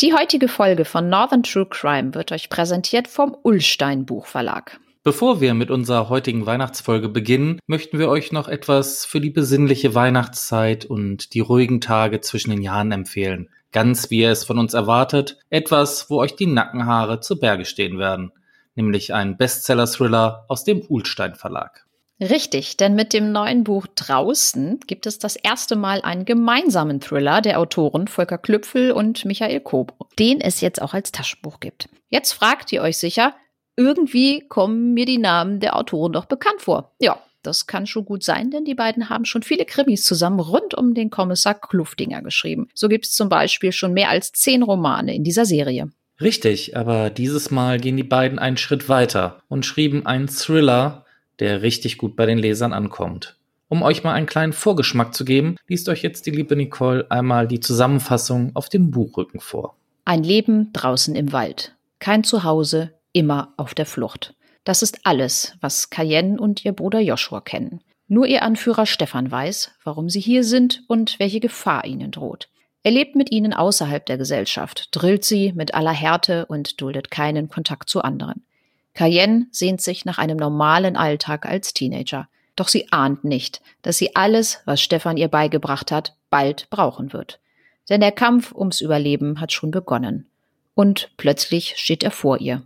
Die heutige Folge von Northern True Crime wird euch präsentiert vom Ullstein Buchverlag. Bevor wir mit unserer heutigen Weihnachtsfolge beginnen, möchten wir euch noch etwas für die besinnliche Weihnachtszeit und die ruhigen Tage zwischen den Jahren empfehlen. Ganz wie ihr es von uns erwartet, etwas, wo euch die Nackenhaare zu Berge stehen werden, nämlich ein Bestseller-Thriller aus dem Ullstein Verlag. Richtig, denn mit dem neuen Buch Draußen gibt es das erste Mal einen gemeinsamen Thriller der Autoren Volker Klüpfel und Michael Kobo, den es jetzt auch als Taschenbuch gibt. Jetzt fragt ihr euch sicher, irgendwie kommen mir die Namen der Autoren doch bekannt vor. Ja, das kann schon gut sein, denn die beiden haben schon viele Krimis zusammen rund um den Kommissar Kluftinger geschrieben. So gibt es zum Beispiel schon mehr als zehn Romane in dieser Serie. Richtig, aber dieses Mal gehen die beiden einen Schritt weiter und schrieben einen Thriller, der richtig gut bei den Lesern ankommt. Um euch mal einen kleinen Vorgeschmack zu geben, liest euch jetzt die liebe Nicole einmal die Zusammenfassung auf dem Buchrücken vor. Ein Leben draußen im Wald. Kein Zuhause, immer auf der Flucht. Das ist alles, was Cayenne und ihr Bruder Joshua kennen. Nur ihr Anführer Stefan weiß, warum sie hier sind und welche Gefahr ihnen droht. Er lebt mit ihnen außerhalb der Gesellschaft, drillt sie mit aller Härte und duldet keinen Kontakt zu anderen. Cayenne sehnt sich nach einem normalen Alltag als Teenager. Doch sie ahnt nicht, dass sie alles, was Stefan ihr beigebracht hat, bald brauchen wird. Denn der Kampf ums Überleben hat schon begonnen. Und plötzlich steht er vor ihr.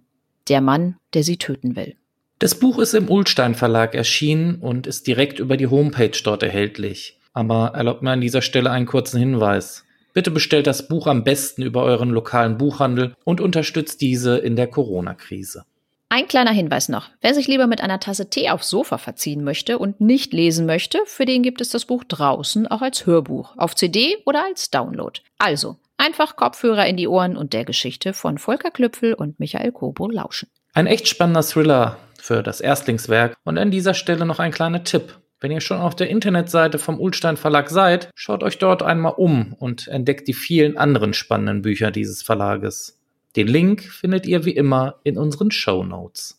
Der Mann, der sie töten will. Das Buch ist im Ulstein Verlag erschienen und ist direkt über die Homepage dort erhältlich. Aber erlaubt mir an dieser Stelle einen kurzen Hinweis. Bitte bestellt das Buch am besten über euren lokalen Buchhandel und unterstützt diese in der Corona-Krise. Ein kleiner Hinweis noch. Wer sich lieber mit einer Tasse Tee aufs Sofa verziehen möchte und nicht lesen möchte, für den gibt es das Buch draußen auch als Hörbuch, auf CD oder als Download. Also, einfach Kopfhörer in die Ohren und der Geschichte von Volker Klüpfel und Michael Kobo lauschen. Ein echt spannender Thriller für das Erstlingswerk und an dieser Stelle noch ein kleiner Tipp. Wenn ihr schon auf der Internetseite vom Ulstein Verlag seid, schaut euch dort einmal um und entdeckt die vielen anderen spannenden Bücher dieses Verlages. Den Link findet ihr wie immer in unseren Show Notes.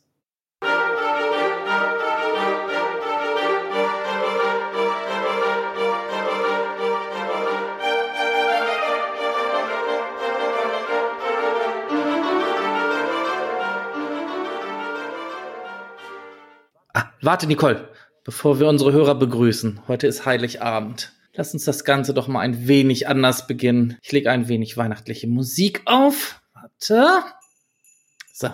Ah, warte, Nicole, bevor wir unsere Hörer begrüßen. Heute ist Heiligabend. Lass uns das Ganze doch mal ein wenig anders beginnen. Ich lege ein wenig weihnachtliche Musik auf. Warte. So,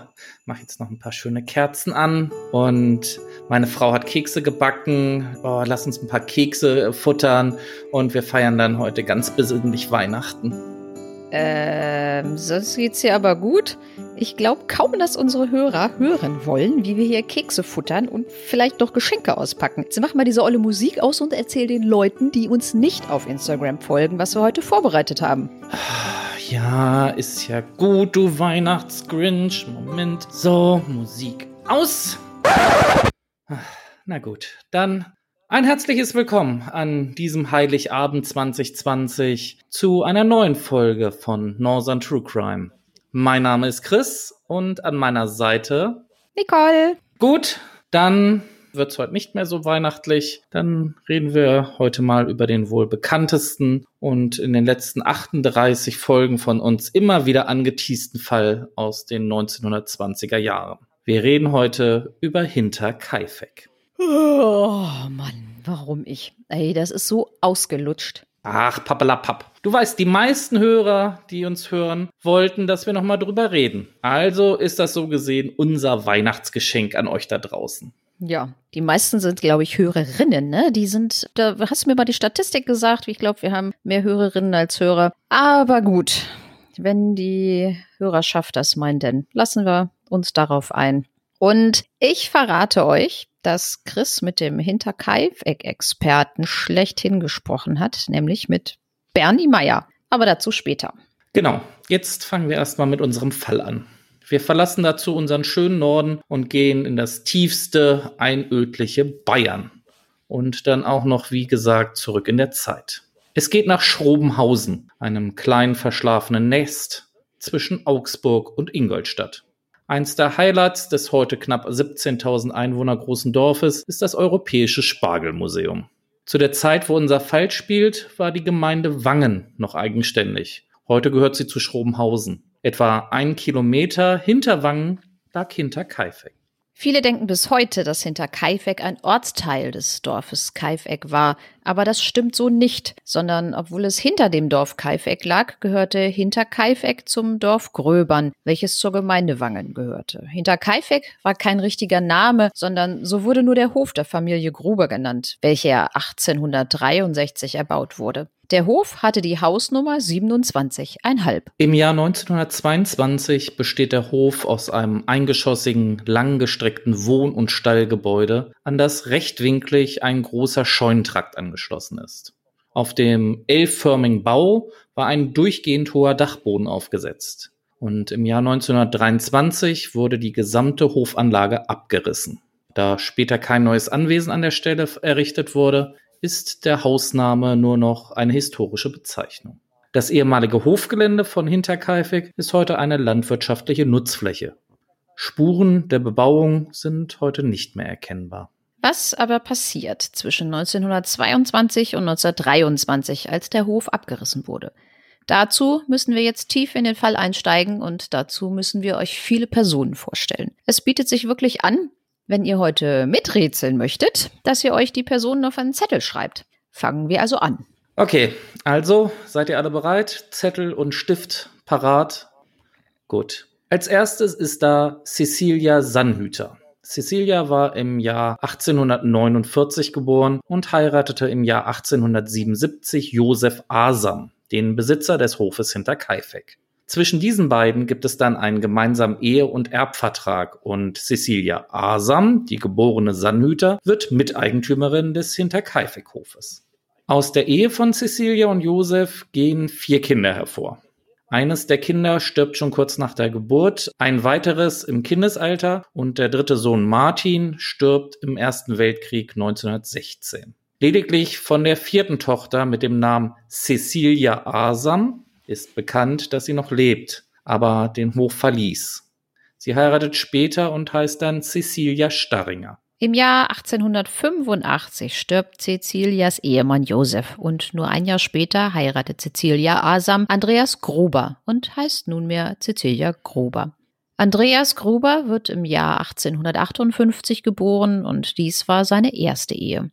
mach jetzt noch ein paar schöne Kerzen an und meine Frau hat Kekse gebacken. Oh, lass uns ein paar Kekse futtern und wir feiern dann heute ganz besinnlich Weihnachten. Ähm, sonst geht's hier aber gut. Ich glaube kaum, dass unsere Hörer hören wollen, wie wir hier Kekse futtern und vielleicht noch Geschenke auspacken. Jetzt mach mal diese olle Musik aus und erzähl den Leuten, die uns nicht auf Instagram folgen, was wir heute vorbereitet haben. Ja, ist ja gut, du Weihnachtsgrinch. Moment. So, Musik aus. Na gut, dann ein herzliches Willkommen an diesem Heiligabend 2020 zu einer neuen Folge von Northern True Crime. Mein Name ist Chris und an meiner Seite Nicole. Gut, dann wird es heute nicht mehr so weihnachtlich. Dann reden wir heute mal über den wohl bekanntesten und in den letzten 38 Folgen von uns immer wieder angeteasten Fall aus den 1920er Jahren. Wir reden heute über Hinter Kaifek. Oh Mann, warum ich? Ey, das ist so ausgelutscht. Ach, pappelapapp. Du weißt, die meisten Hörer, die uns hören, wollten, dass wir nochmal drüber reden. Also ist das so gesehen unser Weihnachtsgeschenk an euch da draußen. Ja, die meisten sind, glaube ich, Hörerinnen, ne? Die sind, da hast du mir mal die Statistik gesagt. Ich glaube, wir haben mehr Hörerinnen als Hörer. Aber gut, wenn die Hörerschaft das meint, dann lassen wir uns darauf ein. Und ich verrate euch, dass Chris mit dem Hinterkaifeck-Experten schlechthin gesprochen hat, nämlich mit Bernie Meyer. Aber dazu später. Genau, jetzt fangen wir erstmal mit unserem Fall an. Wir verlassen dazu unseren schönen Norden und gehen in das tiefste, einödliche Bayern. Und dann auch noch, wie gesagt, zurück in der Zeit. Es geht nach Schrobenhausen, einem kleinen verschlafenen Nest zwischen Augsburg und Ingolstadt. Eins der Highlights des heute knapp 17.000 Einwohner großen Dorfes ist das Europäische Spargelmuseum. Zu der Zeit, wo unser Fall spielt, war die Gemeinde Wangen noch eigenständig. Heute gehört sie zu Schrobenhausen. Etwa einen Kilometer hinter Wangen lag Hinterkaifeck. Viele denken bis heute, dass Hinterkaifeck ein Ortsteil des Dorfes Kaifeck war, aber das stimmt so nicht, sondern obwohl es hinter dem Dorf Kaifeck lag, gehörte Hinterkaifeck zum Dorf Gröbern, welches zur Gemeinde Wangen gehörte. Hinterkaifeck war kein richtiger Name, sondern so wurde nur der Hof der Familie Gruber genannt, welcher 1863 erbaut wurde. Der Hof hatte die Hausnummer 27,5. Im Jahr 1922 besteht der Hof aus einem eingeschossigen, langgestreckten Wohn- und Stallgebäude, an das rechtwinklig ein großer Scheunentrakt angeschlossen ist. Auf dem L-förmigen Bau war ein durchgehend hoher Dachboden aufgesetzt. Und im Jahr 1923 wurde die gesamte Hofanlage abgerissen. Da später kein neues Anwesen an der Stelle errichtet wurde, ist der Hausname nur noch eine historische Bezeichnung. Das ehemalige Hofgelände von Hinterkaifeck ist heute eine landwirtschaftliche Nutzfläche. Spuren der Bebauung sind heute nicht mehr erkennbar. Was aber passiert zwischen 1922 und 1923, als der Hof abgerissen wurde? Dazu müssen wir jetzt tief in den Fall einsteigen und dazu müssen wir euch viele Personen vorstellen. Es bietet sich wirklich an, wenn ihr heute miträtseln möchtet, dass ihr euch die Personen auf einen Zettel schreibt. Fangen wir also an. Okay, also seid ihr alle bereit? Zettel und Stift parat? Gut. Als erstes ist da Cecilia Sannhüter. Cecilia war im Jahr 1849 geboren und heiratete im Jahr 1877 Josef Asam, den Besitzer des Hofes hinter Kaifeck. Zwischen diesen beiden gibt es dann einen gemeinsamen Ehe- und Erbvertrag und Cecilia Asam, die geborene Sannhüter, wird Miteigentümerin des Hinterkaifeck-Hofes. Aus der Ehe von Cecilia und Josef gehen vier Kinder hervor. Eines der Kinder stirbt schon kurz nach der Geburt, ein weiteres im Kindesalter und der dritte Sohn Martin stirbt im Ersten Weltkrieg 1916. Lediglich von der vierten Tochter mit dem Namen Cecilia Asam ist bekannt, dass sie noch lebt, aber den Hof verließ. Sie heiratet später und heißt dann Cecilia Starringer. Im Jahr 1885 stirbt Cecilias Ehemann Josef und nur ein Jahr später heiratet Cecilia Asam Andreas Gruber und heißt nunmehr Cecilia Gruber. Andreas Gruber wird im Jahr 1858 geboren und dies war seine erste Ehe.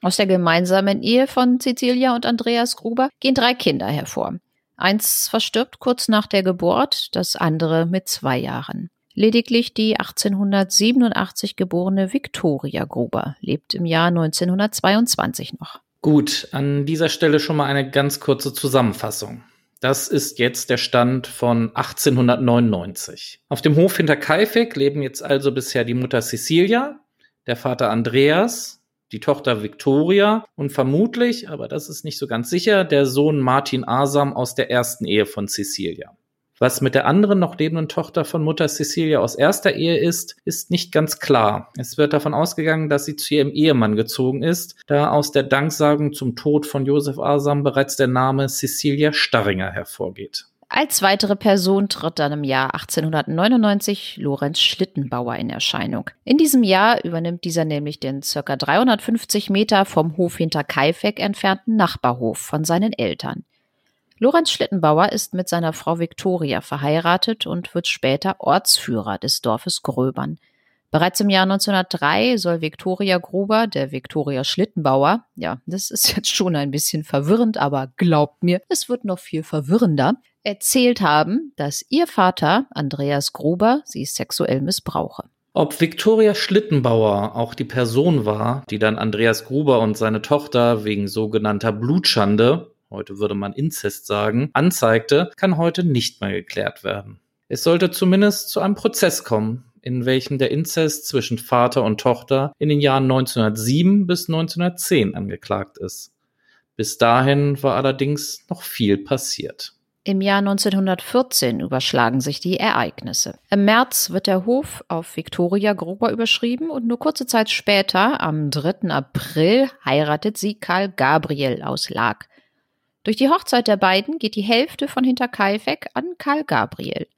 Aus der gemeinsamen Ehe von Cecilia und Andreas Gruber gehen drei Kinder hervor. Eins verstirbt kurz nach der Geburt, das andere mit zwei Jahren. Lediglich die 1887 geborene Victoria Gruber lebt im Jahr 1922 noch. Gut, an dieser Stelle schon mal eine ganz kurze Zusammenfassung. Das ist jetzt der Stand von 1899. Auf dem Hof hinter Kaifek leben jetzt also bisher die Mutter Cecilia, der Vater Andreas, die Tochter Victoria und vermutlich, aber das ist nicht so ganz sicher, der Sohn Martin Asam aus der ersten Ehe von Cecilia. Was mit der anderen noch lebenden Tochter von Mutter Cecilia aus erster Ehe ist, ist nicht ganz klar. Es wird davon ausgegangen, dass sie zu ihrem Ehemann gezogen ist, da aus der Danksagung zum Tod von Josef Asam bereits der Name Cecilia Starringer hervorgeht. Als weitere Person tritt dann im Jahr 1899 Lorenz Schlittenbauer in Erscheinung. In diesem Jahr übernimmt dieser nämlich den ca. 350 Meter vom Hof hinter Kaifeck entfernten Nachbarhof von seinen Eltern. Lorenz Schlittenbauer ist mit seiner Frau Viktoria verheiratet und wird später Ortsführer des Dorfes Gröbern. Bereits im Jahr 1903 soll Viktoria Gruber, der Viktoria Schlittenbauer, ja, das ist jetzt schon ein bisschen verwirrend, aber glaubt mir, es wird noch viel verwirrender, erzählt haben, dass ihr Vater, Andreas Gruber, sie sexuell missbrauche. Ob Viktoria Schlittenbauer auch die Person war, die dann Andreas Gruber und seine Tochter wegen sogenannter Blutschande, heute würde man Inzest sagen, anzeigte, kann heute nicht mehr geklärt werden. Es sollte zumindest zu einem Prozess kommen, in welchem der Inzest zwischen Vater und Tochter in den Jahren 1907 bis 1910 angeklagt ist. Bis dahin war allerdings noch viel passiert. Im Jahr 1914 überschlagen sich die Ereignisse. Im März wird der Hof auf Victoria Gruber überschrieben und nur kurze Zeit später, am 3. April, heiratet sie Karl Gabriel aus Lag. Durch die Hochzeit der beiden geht die Hälfte von Hinterkaifeck an Karl Gabriel.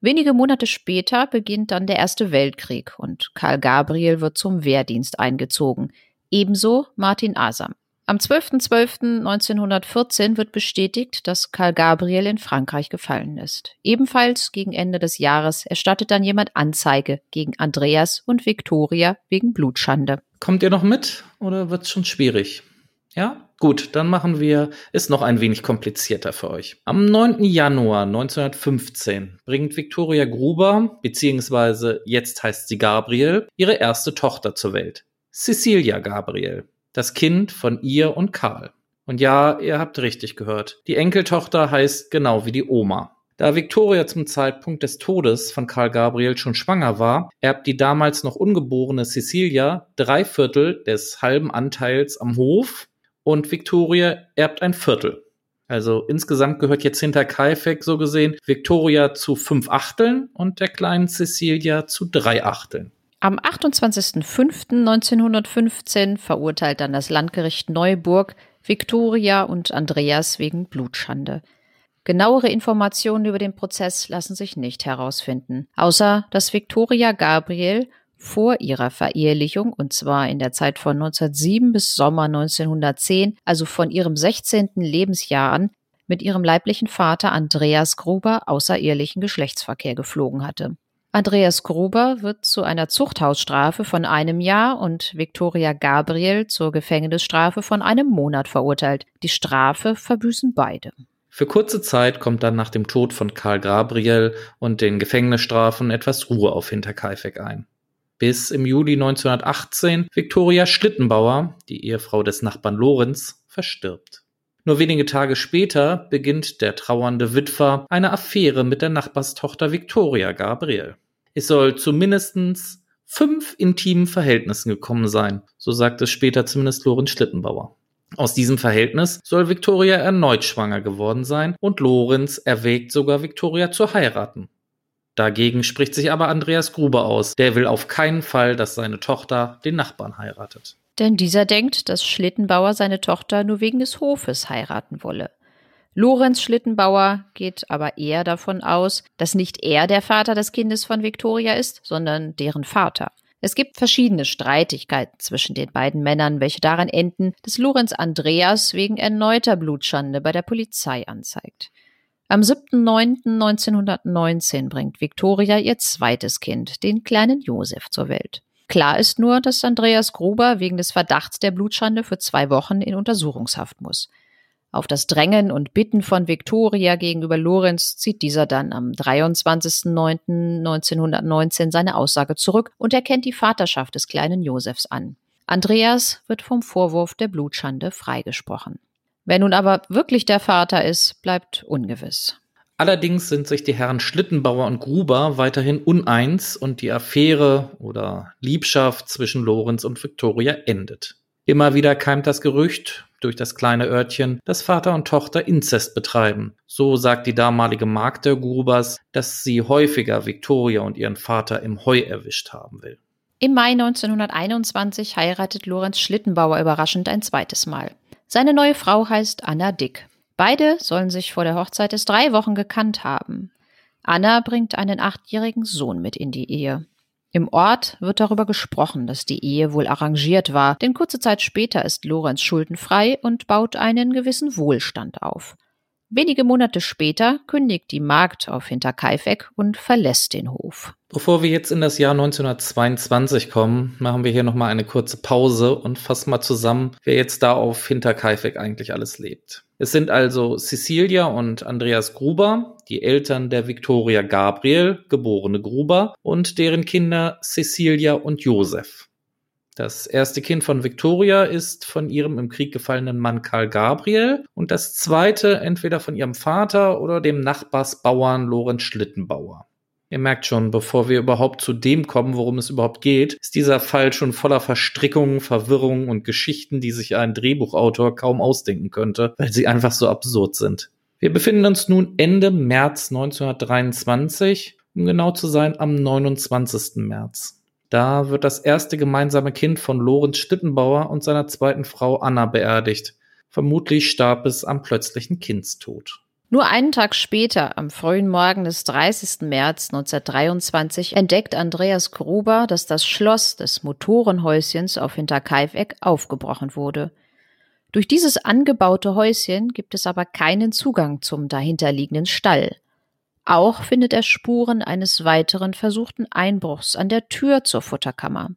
Wenige Monate später beginnt dann der Erste Weltkrieg und Karl Gabriel wird zum Wehrdienst eingezogen. Ebenso Martin Asam. Am 12.12.1914 wird bestätigt, dass Karl Gabriel in Frankreich gefallen ist. Ebenfalls gegen Ende des Jahres erstattet dann jemand Anzeige gegen Andreas und Viktoria wegen Blutschande. Kommt ihr noch mit oder wird es schon schwierig? Ja? Gut, dann machen wir es noch ein wenig komplizierter für euch. Am 9. Januar 1915 bringt Viktoria Gruber, beziehungsweise jetzt heißt sie Gabriel, ihre erste Tochter zur Welt. Cecilia Gabriel das Kind von ihr und Karl. Und ja, ihr habt richtig gehört. Die Enkeltochter heißt genau wie die Oma. Da Victoria zum Zeitpunkt des Todes von Karl Gabriel schon schwanger war, erbt die damals noch ungeborene Cecilia drei Viertel des halben Anteils am Hof und Victoria erbt ein Viertel. Also insgesamt gehört jetzt hinter Kaifek so gesehen Victoria zu fünf Achteln und der kleinen Cecilia zu drei Achteln. Am 28.05.1915 verurteilt dann das Landgericht Neuburg Viktoria und Andreas wegen Blutschande. Genauere Informationen über den Prozess lassen sich nicht herausfinden, außer dass Viktoria Gabriel vor ihrer Verehelichung, und zwar in der Zeit von 1907 bis Sommer 1910, also von ihrem 16. Lebensjahr an, mit ihrem leiblichen Vater Andreas Gruber außerehelichen Geschlechtsverkehr geflogen hatte. Andreas Gruber wird zu einer Zuchthausstrafe von einem Jahr und Viktoria Gabriel zur Gefängnisstrafe von einem Monat verurteilt. Die Strafe verbüßen beide. Für kurze Zeit kommt dann nach dem Tod von Karl Gabriel und den Gefängnisstrafen etwas Ruhe auf Hinterkaifeck ein. Bis im Juli 1918 Viktoria Schlittenbauer, die Ehefrau des Nachbarn Lorenz, verstirbt. Nur wenige Tage später beginnt der trauernde Witwer eine Affäre mit der Nachbarstochter Viktoria Gabriel. Es soll zu mindestens fünf intimen Verhältnissen gekommen sein, so sagt es später zumindest Lorenz Schlittenbauer. Aus diesem Verhältnis soll Victoria erneut schwanger geworden sein und Lorenz erwägt sogar Victoria zu heiraten. Dagegen spricht sich aber Andreas Gruber aus. Der will auf keinen Fall, dass seine Tochter den Nachbarn heiratet. Denn dieser denkt, dass Schlittenbauer seine Tochter nur wegen des Hofes heiraten wolle. Lorenz Schlittenbauer geht aber eher davon aus, dass nicht er der Vater des Kindes von Victoria ist, sondern deren Vater. Es gibt verschiedene Streitigkeiten zwischen den beiden Männern, welche daran enden, dass Lorenz Andreas wegen erneuter Blutschande bei der Polizei anzeigt. Am 7.9.1919 bringt Victoria ihr zweites Kind, den kleinen Josef, zur Welt. Klar ist nur, dass Andreas Gruber wegen des Verdachts der Blutschande für zwei Wochen in Untersuchungshaft muss. Auf das Drängen und Bitten von Viktoria gegenüber Lorenz zieht dieser dann am 23.09.1919 seine Aussage zurück und erkennt die Vaterschaft des kleinen Josefs an. Andreas wird vom Vorwurf der Blutschande freigesprochen. Wer nun aber wirklich der Vater ist, bleibt ungewiss. Allerdings sind sich die Herren Schlittenbauer und Gruber weiterhin uneins und die Affäre oder Liebschaft zwischen Lorenz und Viktoria endet. Immer wieder keimt das Gerücht durch das kleine Örtchen, dass Vater und Tochter Inzest betreiben. So sagt die damalige Magd der Grubers, dass sie häufiger Viktoria und ihren Vater im Heu erwischt haben will. Im Mai 1921 heiratet Lorenz Schlittenbauer überraschend ein zweites Mal. Seine neue Frau heißt Anna Dick. Beide sollen sich vor der Hochzeit des drei Wochen gekannt haben. Anna bringt einen achtjährigen Sohn mit in die Ehe. Im Ort wird darüber gesprochen, dass die Ehe wohl arrangiert war, denn kurze Zeit später ist Lorenz schuldenfrei und baut einen gewissen Wohlstand auf. Wenige Monate später kündigt die Magd auf Hinterkaifeck und verlässt den Hof. Bevor wir jetzt in das Jahr 1922 kommen, machen wir hier nochmal eine kurze Pause und fassen mal zusammen, wer jetzt da auf Hinterkaifeck eigentlich alles lebt. Es sind also Cecilia und Andreas Gruber, die Eltern der Viktoria Gabriel, geborene Gruber, und deren Kinder Cecilia und Josef. Das erste Kind von Victoria ist von ihrem im Krieg gefallenen Mann Karl Gabriel und das zweite entweder von ihrem Vater oder dem Nachbarsbauern Lorenz Schlittenbauer. Ihr merkt schon, bevor wir überhaupt zu dem kommen, worum es überhaupt geht, ist dieser Fall schon voller Verstrickungen, Verwirrungen und Geschichten, die sich ein Drehbuchautor kaum ausdenken könnte, weil sie einfach so absurd sind. Wir befinden uns nun Ende März 1923, um genau zu sein am 29. März. Da wird das erste gemeinsame Kind von Lorenz Stittenbauer und seiner zweiten Frau Anna beerdigt. Vermutlich starb es am plötzlichen Kindstod. Nur einen Tag später, am frühen Morgen des 30. März 1923, entdeckt Andreas Gruber, dass das Schloss des Motorenhäuschens auf Hinterkaifeck aufgebrochen wurde. Durch dieses angebaute Häuschen gibt es aber keinen Zugang zum dahinterliegenden Stall. Auch findet er Spuren eines weiteren versuchten Einbruchs an der Tür zur Futterkammer.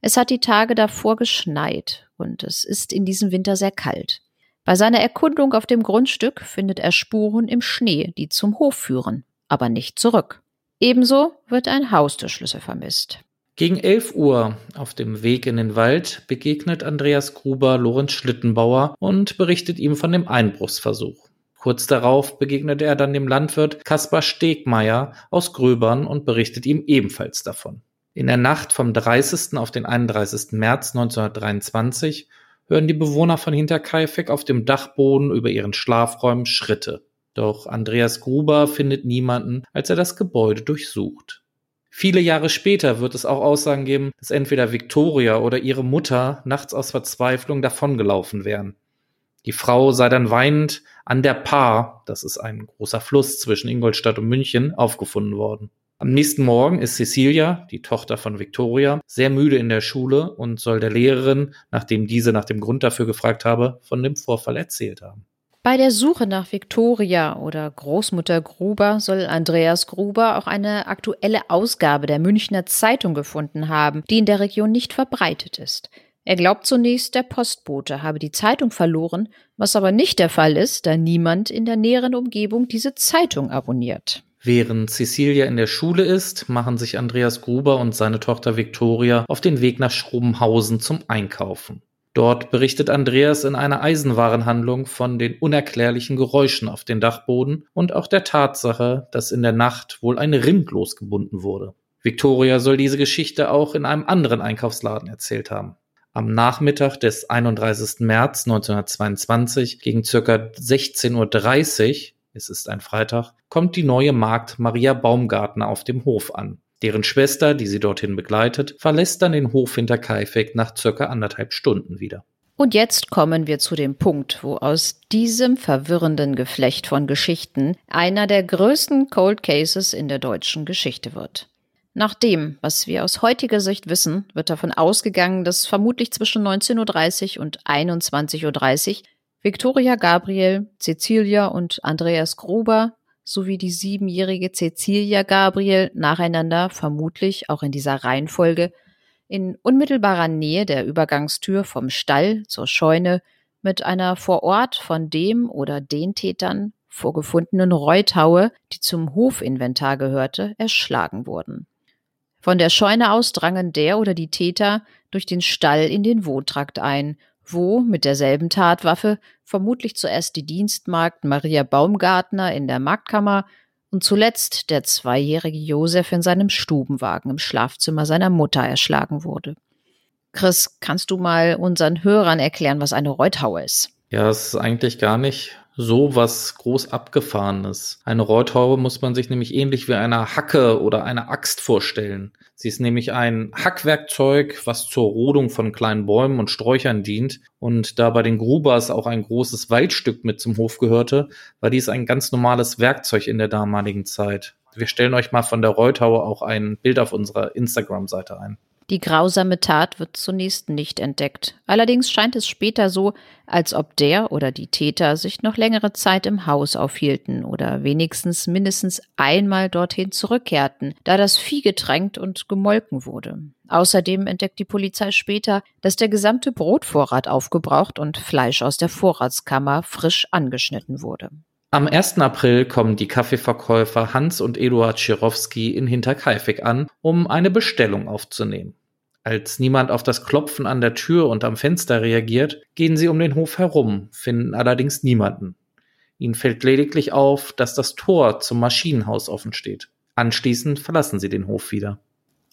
Es hat die Tage davor geschneit und es ist in diesem Winter sehr kalt. Bei seiner Erkundung auf dem Grundstück findet er Spuren im Schnee, die zum Hof führen, aber nicht zurück. Ebenso wird ein Haustürschlüssel vermisst. Gegen 11 Uhr auf dem Weg in den Wald begegnet Andreas Gruber Lorenz Schlittenbauer und berichtet ihm von dem Einbruchsversuch. Kurz darauf begegnet er dann dem Landwirt Kaspar Stegmeier aus Gröbern und berichtet ihm ebenfalls davon. In der Nacht vom 30. auf den 31. März 1923 hören die Bewohner von Hinterkaifeck auf dem Dachboden über ihren Schlafräumen Schritte. Doch Andreas Gruber findet niemanden, als er das Gebäude durchsucht. Viele Jahre später wird es auch Aussagen geben, dass entweder Victoria oder ihre Mutter nachts aus Verzweiflung davongelaufen wären. Die Frau sei dann weinend an der Paar, das ist ein großer Fluss zwischen Ingolstadt und München, aufgefunden worden. Am nächsten Morgen ist Cecilia, die Tochter von Victoria, sehr müde in der Schule und soll der Lehrerin, nachdem diese nach dem Grund dafür gefragt habe, von dem Vorfall erzählt haben. Bei der Suche nach Victoria oder Großmutter Gruber soll Andreas Gruber auch eine aktuelle Ausgabe der Münchner Zeitung gefunden haben, die in der Region nicht verbreitet ist. Er glaubt zunächst, der Postbote habe die Zeitung verloren, was aber nicht der Fall ist, da niemand in der näheren Umgebung diese Zeitung abonniert. Während Cecilia in der Schule ist, machen sich Andreas Gruber und seine Tochter Victoria auf den Weg nach Schrobenhausen zum Einkaufen. Dort berichtet Andreas in einer Eisenwarenhandlung von den unerklärlichen Geräuschen auf den Dachboden und auch der Tatsache, dass in der Nacht wohl ein Rind losgebunden wurde. Victoria soll diese Geschichte auch in einem anderen Einkaufsladen erzählt haben. Am Nachmittag des 31. März 1922 gegen circa 16.30 Uhr, es ist ein Freitag, kommt die neue Magd Maria Baumgartner auf dem Hof an. Deren Schwester, die sie dorthin begleitet, verlässt dann den Hof hinter Kaifek nach circa anderthalb Stunden wieder. Und jetzt kommen wir zu dem Punkt, wo aus diesem verwirrenden Geflecht von Geschichten einer der größten Cold Cases in der deutschen Geschichte wird. Nach dem, was wir aus heutiger Sicht wissen, wird davon ausgegangen, dass vermutlich zwischen 19.30 Uhr und 21.30 Uhr Victoria Gabriel, Cecilia und Andreas Gruber sowie die siebenjährige Cecilia Gabriel nacheinander, vermutlich auch in dieser Reihenfolge, in unmittelbarer Nähe der Übergangstür vom Stall zur Scheune mit einer vor Ort von dem oder den Tätern vorgefundenen Reuthaue, die zum Hofinventar gehörte, erschlagen wurden. Von der Scheune aus drangen der oder die Täter durch den Stall in den Wohntrakt ein wo mit derselben Tatwaffe vermutlich zuerst die Dienstmagd Maria Baumgartner in der Marktkammer und zuletzt der zweijährige Josef in seinem Stubenwagen im Schlafzimmer seiner Mutter erschlagen wurde. Chris, kannst du mal unseren Hörern erklären, was eine Reuthaue ist? Ja, es ist eigentlich gar nicht so was groß abgefahrenes. Eine Reuthaube muss man sich nämlich ähnlich wie eine Hacke oder eine Axt vorstellen. Sie ist nämlich ein Hackwerkzeug, was zur Rodung von kleinen Bäumen und Sträuchern dient. Und da bei den Grubers auch ein großes Waldstück mit zum Hof gehörte, war dies ein ganz normales Werkzeug in der damaligen Zeit. Wir stellen euch mal von der Reuthaue auch ein Bild auf unserer Instagram-Seite ein. Die grausame Tat wird zunächst nicht entdeckt. Allerdings scheint es später so, als ob der oder die Täter sich noch längere Zeit im Haus aufhielten oder wenigstens mindestens einmal dorthin zurückkehrten, da das Vieh getränkt und gemolken wurde. Außerdem entdeckt die Polizei später, dass der gesamte Brotvorrat aufgebraucht und Fleisch aus der Vorratskammer frisch angeschnitten wurde. Am 1. April kommen die Kaffeeverkäufer Hans und Eduard Schirowski in Hinterkaifeck an, um eine Bestellung aufzunehmen. Als niemand auf das Klopfen an der Tür und am Fenster reagiert, gehen sie um den Hof herum, finden allerdings niemanden. Ihnen fällt lediglich auf, dass das Tor zum Maschinenhaus offen steht. Anschließend verlassen sie den Hof wieder.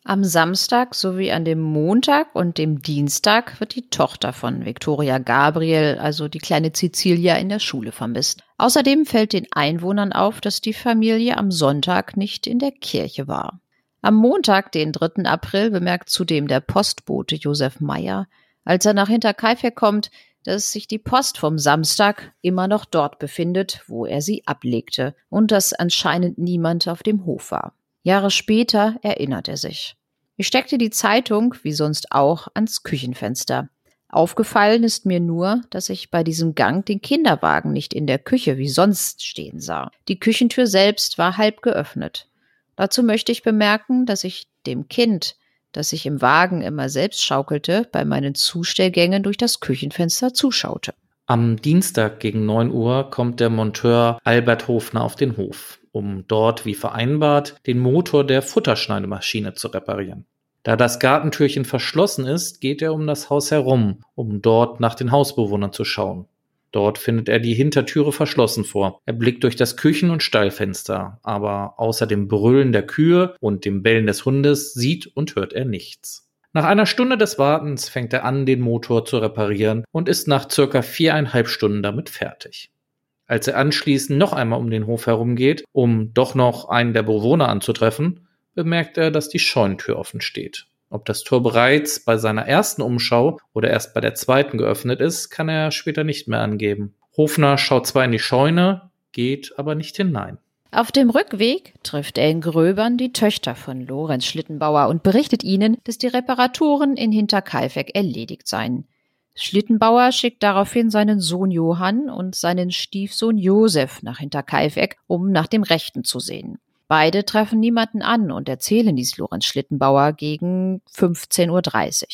Am Samstag sowie an dem Montag und dem Dienstag wird die Tochter von Viktoria Gabriel, also die kleine Cecilia, in der Schule vermisst. Außerdem fällt den Einwohnern auf, dass die Familie am Sonntag nicht in der Kirche war. Am Montag, den 3. April, bemerkt zudem der Postbote Josef Meyer, als er nach Hinterkaifeck kommt, dass sich die Post vom Samstag immer noch dort befindet, wo er sie ablegte und dass anscheinend niemand auf dem Hof war. Jahre später erinnert er sich. Ich steckte die Zeitung, wie sonst auch, ans Küchenfenster. Aufgefallen ist mir nur, dass ich bei diesem Gang den Kinderwagen nicht in der Küche wie sonst stehen sah. Die Küchentür selbst war halb geöffnet. Dazu möchte ich bemerken, dass ich dem Kind, das sich im Wagen immer selbst schaukelte, bei meinen Zustellgängen durch das Küchenfenster zuschaute. Am Dienstag gegen 9 Uhr kommt der Monteur Albert Hofner auf den Hof, um dort, wie vereinbart, den Motor der Futterschneidemaschine zu reparieren. Da das Gartentürchen verschlossen ist, geht er um das Haus herum, um dort nach den Hausbewohnern zu schauen. Dort findet er die Hintertüre verschlossen vor. Er blickt durch das Küchen- und Stallfenster, aber außer dem Brüllen der Kühe und dem Bellen des Hundes sieht und hört er nichts. Nach einer Stunde des Wartens fängt er an, den Motor zu reparieren und ist nach circa viereinhalb Stunden damit fertig. Als er anschließend noch einmal um den Hof herumgeht, um doch noch einen der Bewohner anzutreffen, bemerkt er, dass die Scheunentür offen steht. Ob das Tor bereits bei seiner ersten Umschau oder erst bei der zweiten geöffnet ist, kann er später nicht mehr angeben. Hofner schaut zwar in die Scheune, geht aber nicht hinein. Auf dem Rückweg trifft er in Gröbern die Töchter von Lorenz Schlittenbauer und berichtet ihnen, dass die Reparaturen in Hinterkaifeck erledigt seien. Schlittenbauer schickt daraufhin seinen Sohn Johann und seinen Stiefsohn Josef nach Hinterkaifeck, um nach dem Rechten zu sehen. Beide treffen niemanden an und erzählen dies Lorenz Schlittenbauer gegen 15.30 Uhr.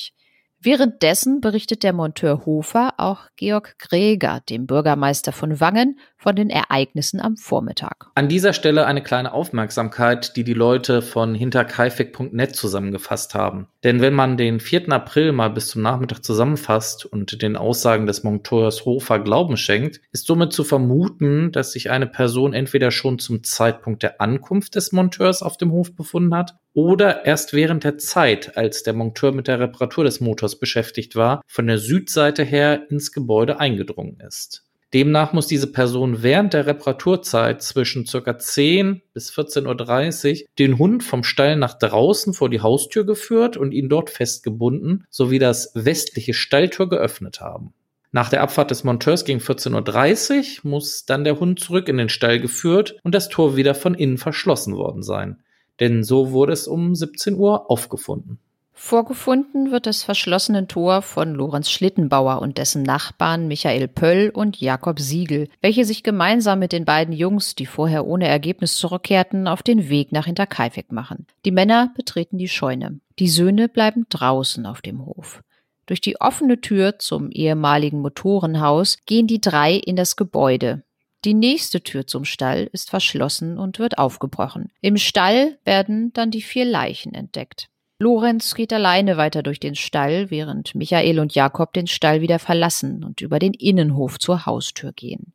Währenddessen berichtet der Monteur Hofer auch Georg Greger, dem Bürgermeister von Wangen, von den Ereignissen am Vormittag. An dieser Stelle eine kleine Aufmerksamkeit, die die Leute von hinterkaifeck.net zusammengefasst haben. Denn wenn man den 4. April mal bis zum Nachmittag zusammenfasst und den Aussagen des Monteurs Hofer Glauben schenkt, ist somit zu vermuten, dass sich eine Person entweder schon zum Zeitpunkt der Ankunft des Monteurs auf dem Hof befunden hat oder erst während der Zeit, als der Monteur mit der Reparatur des Motors beschäftigt war, von der Südseite her ins Gebäude eingedrungen ist. Demnach muss diese Person während der Reparaturzeit zwischen ca. 10 bis 14.30 Uhr den Hund vom Stall nach draußen vor die Haustür geführt und ihn dort festgebunden sowie das westliche Stalltor geöffnet haben. Nach der Abfahrt des Monteurs gegen 14.30 Uhr muss dann der Hund zurück in den Stall geführt und das Tor wieder von innen verschlossen worden sein denn so wurde es um 17 Uhr aufgefunden. Vorgefunden wird das verschlossene Tor von Lorenz Schlittenbauer und dessen Nachbarn Michael Pöll und Jakob Siegel, welche sich gemeinsam mit den beiden Jungs, die vorher ohne Ergebnis zurückkehrten, auf den Weg nach Hinterkaifeck machen. Die Männer betreten die Scheune. Die Söhne bleiben draußen auf dem Hof. Durch die offene Tür zum ehemaligen Motorenhaus gehen die drei in das Gebäude, die nächste Tür zum Stall ist verschlossen und wird aufgebrochen. Im Stall werden dann die vier Leichen entdeckt. Lorenz geht alleine weiter durch den Stall, während Michael und Jakob den Stall wieder verlassen und über den Innenhof zur Haustür gehen.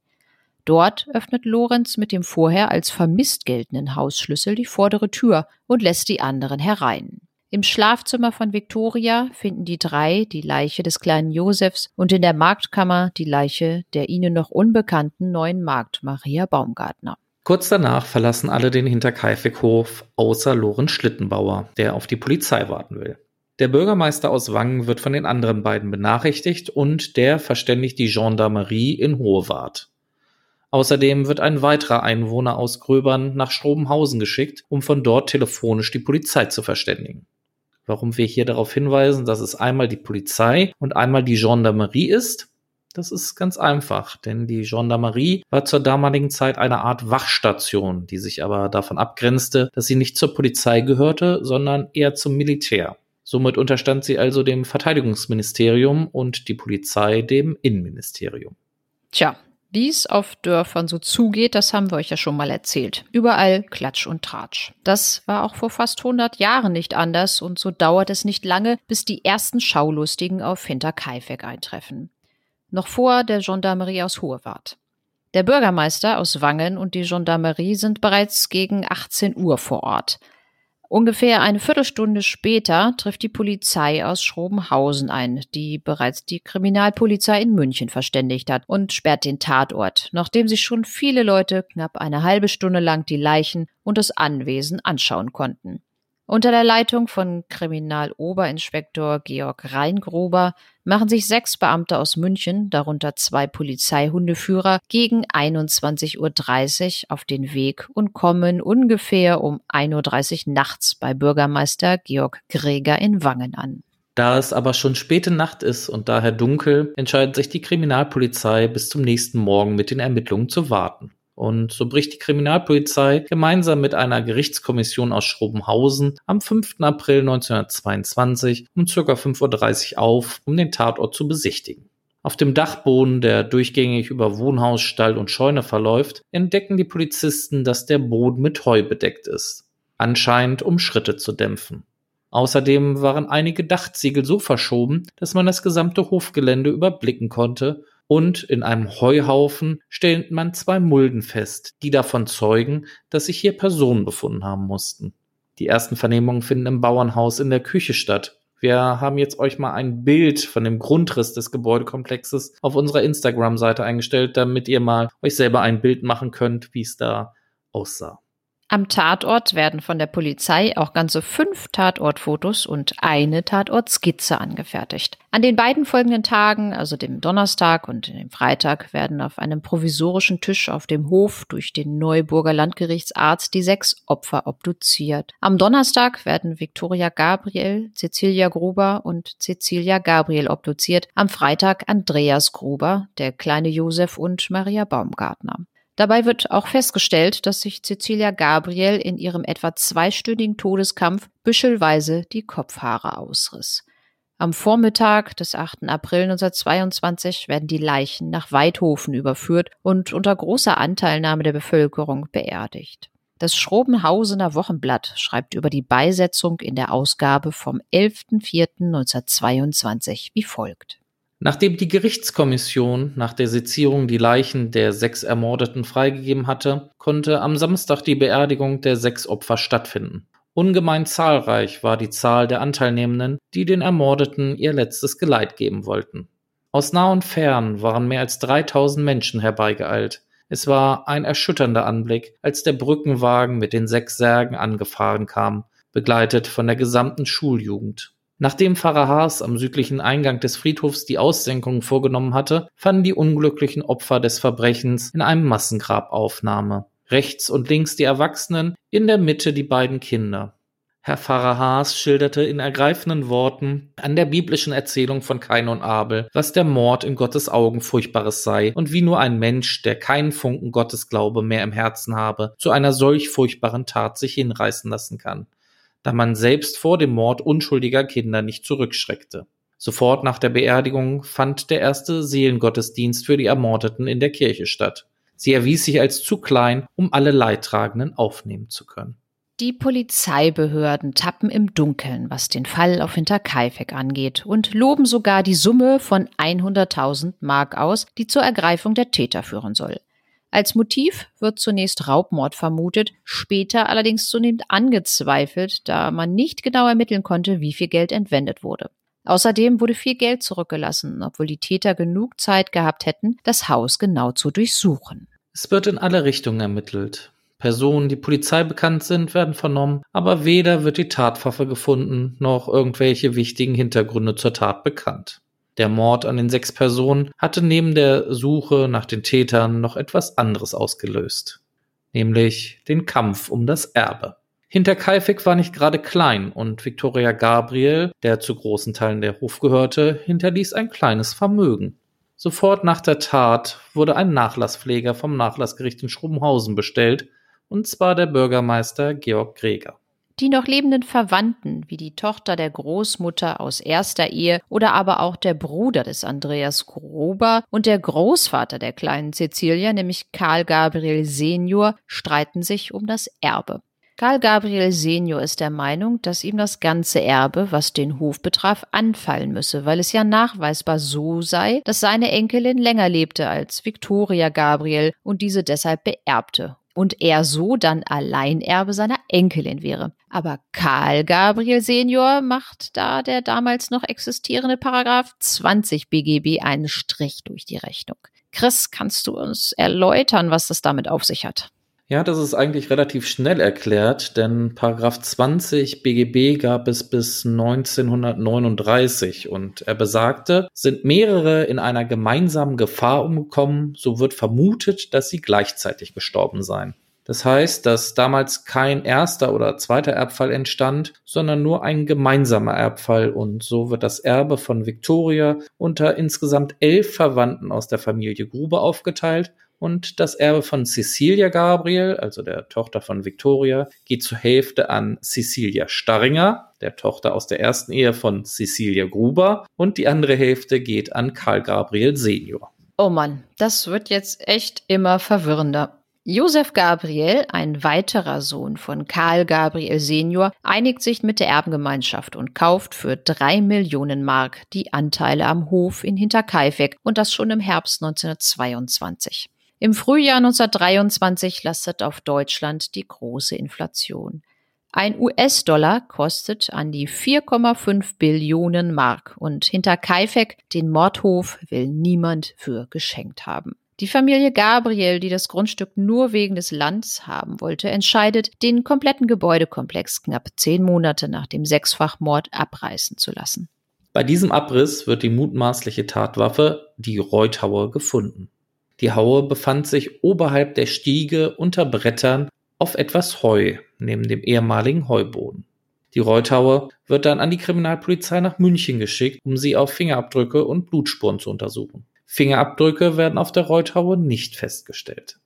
Dort öffnet Lorenz mit dem vorher als vermisst geltenden Hausschlüssel die vordere Tür und lässt die anderen herein. Im Schlafzimmer von Victoria finden die drei die Leiche des kleinen Josefs und in der Marktkammer die Leiche der ihnen noch unbekannten neuen Magd Maria Baumgartner. Kurz danach verlassen alle den Hinterkaifeckhof, außer Lorenz Schlittenbauer, der auf die Polizei warten will. Der Bürgermeister aus Wangen wird von den anderen beiden benachrichtigt und der verständigt die Gendarmerie in Hohewart. Außerdem wird ein weiterer Einwohner aus Gröbern nach Schrobenhausen geschickt, um von dort telefonisch die Polizei zu verständigen. Warum wir hier darauf hinweisen, dass es einmal die Polizei und einmal die Gendarmerie ist, das ist ganz einfach, denn die Gendarmerie war zur damaligen Zeit eine Art Wachstation, die sich aber davon abgrenzte, dass sie nicht zur Polizei gehörte, sondern eher zum Militär. Somit unterstand sie also dem Verteidigungsministerium und die Polizei dem Innenministerium. Tja, wie es auf Dörfern so zugeht, das haben wir euch ja schon mal erzählt. Überall Klatsch und Tratsch. Das war auch vor fast 100 Jahren nicht anders und so dauert es nicht lange, bis die ersten Schaulustigen auf Hinterkaifeck eintreffen. Noch vor der Gendarmerie aus Hohewart. Der Bürgermeister aus Wangen und die Gendarmerie sind bereits gegen 18 Uhr vor Ort. Ungefähr eine Viertelstunde später trifft die Polizei aus Schrobenhausen ein, die bereits die Kriminalpolizei in München verständigt hat und sperrt den Tatort, nachdem sich schon viele Leute knapp eine halbe Stunde lang die Leichen und das Anwesen anschauen konnten. Unter der Leitung von Kriminaloberinspektor Georg Reingruber machen sich sechs Beamte aus München, darunter zwei Polizeihundeführer, gegen 21.30 Uhr auf den Weg und kommen ungefähr um 1.30 Uhr nachts bei Bürgermeister Georg Greger in Wangen an. Da es aber schon späte Nacht ist und daher dunkel, entscheidet sich die Kriminalpolizei bis zum nächsten Morgen mit den Ermittlungen zu warten. Und so bricht die Kriminalpolizei gemeinsam mit einer Gerichtskommission aus Schrobenhausen am 5. April 1922 um ca. 5.30 Uhr auf, um den Tatort zu besichtigen. Auf dem Dachboden, der durchgängig über Wohnhaus, Stall und Scheune verläuft, entdecken die Polizisten, dass der Boden mit Heu bedeckt ist. Anscheinend um Schritte zu dämpfen. Außerdem waren einige Dachziegel so verschoben, dass man das gesamte Hofgelände überblicken konnte und in einem Heuhaufen stellt man zwei Mulden fest, die davon zeugen, dass sich hier Personen befunden haben mussten. Die ersten Vernehmungen finden im Bauernhaus in der Küche statt. Wir haben jetzt euch mal ein Bild von dem Grundriss des Gebäudekomplexes auf unserer Instagram-Seite eingestellt, damit ihr mal euch selber ein Bild machen könnt, wie es da aussah. Am Tatort werden von der Polizei auch ganze fünf Tatortfotos und eine Tatortskizze angefertigt. An den beiden folgenden Tagen, also dem Donnerstag und dem Freitag, werden auf einem provisorischen Tisch auf dem Hof durch den Neuburger Landgerichtsarzt die sechs Opfer obduziert. Am Donnerstag werden Viktoria Gabriel, Cecilia Gruber und Cecilia Gabriel obduziert, am Freitag Andreas Gruber, der kleine Josef und Maria Baumgartner. Dabei wird auch festgestellt, dass sich Cecilia Gabriel in ihrem etwa zweistündigen Todeskampf büschelweise die Kopfhaare ausriss. Am Vormittag des 8. April 1922 werden die Leichen nach Weidhofen überführt und unter großer Anteilnahme der Bevölkerung beerdigt. Das Schrobenhausener Wochenblatt schreibt über die Beisetzung in der Ausgabe vom 11.04.1922 wie folgt. Nachdem die Gerichtskommission nach der Sezierung die Leichen der sechs Ermordeten freigegeben hatte, konnte am Samstag die Beerdigung der sechs Opfer stattfinden. Ungemein zahlreich war die Zahl der Anteilnehmenden, die den Ermordeten ihr letztes Geleit geben wollten. Aus nah und fern waren mehr als 3000 Menschen herbeigeeilt. Es war ein erschütternder Anblick, als der Brückenwagen mit den sechs Särgen angefahren kam, begleitet von der gesamten Schuljugend. Nachdem Pfarrer Haas am südlichen Eingang des Friedhofs die Aussenkung vorgenommen hatte, fanden die unglücklichen Opfer des Verbrechens in einem Massengrab Aufnahme. Rechts und links die Erwachsenen, in der Mitte die beiden Kinder. Herr Pfarrer Haas schilderte in ergreifenden Worten an der biblischen Erzählung von Kain und Abel, was der Mord in Gottes Augen Furchtbares sei und wie nur ein Mensch, der keinen Funken Gottesglaube mehr im Herzen habe, zu einer solch furchtbaren Tat sich hinreißen lassen kann da man selbst vor dem Mord unschuldiger Kinder nicht zurückschreckte. Sofort nach der Beerdigung fand der erste Seelengottesdienst für die Ermordeten in der Kirche statt. Sie erwies sich als zu klein, um alle Leidtragenden aufnehmen zu können. Die Polizeibehörden tappen im Dunkeln, was den Fall auf Hinterkaifeck angeht, und loben sogar die Summe von 100.000 Mark aus, die zur Ergreifung der Täter führen soll. Als Motiv wird zunächst Raubmord vermutet, später allerdings zunehmend angezweifelt, da man nicht genau ermitteln konnte, wie viel Geld entwendet wurde. Außerdem wurde viel Geld zurückgelassen, obwohl die Täter genug Zeit gehabt hätten, das Haus genau zu durchsuchen. Es wird in alle Richtungen ermittelt. Personen, die Polizei bekannt sind, werden vernommen, aber weder wird die Tatwaffe gefunden, noch irgendwelche wichtigen Hintergründe zur Tat bekannt. Der Mord an den sechs Personen hatte neben der Suche nach den Tätern noch etwas anderes ausgelöst, nämlich den Kampf um das Erbe. Hinterkaifeck war nicht gerade klein und Viktoria Gabriel, der zu großen Teilen der Hof gehörte, hinterließ ein kleines Vermögen. Sofort nach der Tat wurde ein Nachlasspfleger vom Nachlassgericht in Schrobenhausen bestellt, und zwar der Bürgermeister Georg Greger. Die noch lebenden Verwandten, wie die Tochter der Großmutter aus erster Ehe oder aber auch der Bruder des Andreas Gruber und der Großvater der kleinen Cecilia, nämlich Karl Gabriel Senior, streiten sich um das Erbe. Karl Gabriel Senior ist der Meinung, dass ihm das ganze Erbe, was den Hof betraf, anfallen müsse, weil es ja nachweisbar so sei, dass seine Enkelin länger lebte als Victoria Gabriel und diese deshalb beerbte und er so dann Alleinerbe seiner Enkelin wäre. Aber Karl Gabriel Senior macht da der damals noch existierende Paragraph 20 BGB einen Strich durch die Rechnung. Chris, kannst du uns erläutern, was das damit auf sich hat? Ja, das ist eigentlich relativ schnell erklärt, denn Paragraph 20 BGB gab es bis 1939 und er besagte, sind mehrere in einer gemeinsamen Gefahr umgekommen, so wird vermutet, dass sie gleichzeitig gestorben seien. Das heißt, dass damals kein erster oder zweiter Erbfall entstand, sondern nur ein gemeinsamer Erbfall und so wird das Erbe von Victoria unter insgesamt elf Verwandten aus der Familie Grube aufgeteilt und das Erbe von Cecilia Gabriel, also der Tochter von Victoria, geht zur Hälfte an Cecilia Starringer, der Tochter aus der ersten Ehe von Cecilia Gruber und die andere Hälfte geht an Karl Gabriel Senior. Oh Mann, das wird jetzt echt immer verwirrender. Josef Gabriel, ein weiterer Sohn von Karl Gabriel Senior, einigt sich mit der Erbengemeinschaft und kauft für drei Millionen Mark die Anteile am Hof in Hinterkaifeck und das schon im Herbst 1922. Im Frühjahr 1923 lastet auf Deutschland die große Inflation. Ein US-Dollar kostet an die 4,5 Billionen Mark und hinter Kaifek den Mordhof will niemand für geschenkt haben. Die Familie Gabriel, die das Grundstück nur wegen des Lands haben wollte, entscheidet, den kompletten Gebäudekomplex knapp zehn Monate nach dem Sechsfachmord abreißen zu lassen. Bei diesem Abriss wird die mutmaßliche Tatwaffe, die Reuthaue, gefunden. Die Haue befand sich oberhalb der Stiege unter Brettern auf etwas Heu, neben dem ehemaligen Heuboden. Die Reuthaue wird dann an die Kriminalpolizei nach München geschickt, um sie auf Fingerabdrücke und Blutspuren zu untersuchen. Fingerabdrücke werden auf der Reuthaue nicht festgestellt.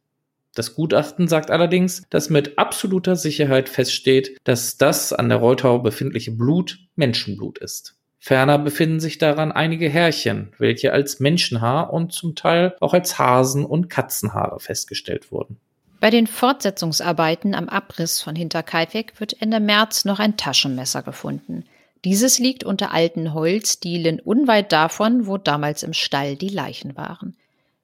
Das Gutachten sagt allerdings, dass mit absoluter Sicherheit feststeht, dass das an der Reuthaue befindliche Blut Menschenblut ist. Ferner befinden sich daran einige Härchen, welche als Menschenhaar und zum Teil auch als Hasen- und Katzenhaare festgestellt wurden. Bei den Fortsetzungsarbeiten am Abriss von Hinterkaifeck wird Ende März noch ein Taschenmesser gefunden. Dieses liegt unter alten Holzdielen unweit davon, wo damals im Stall die Leichen waren.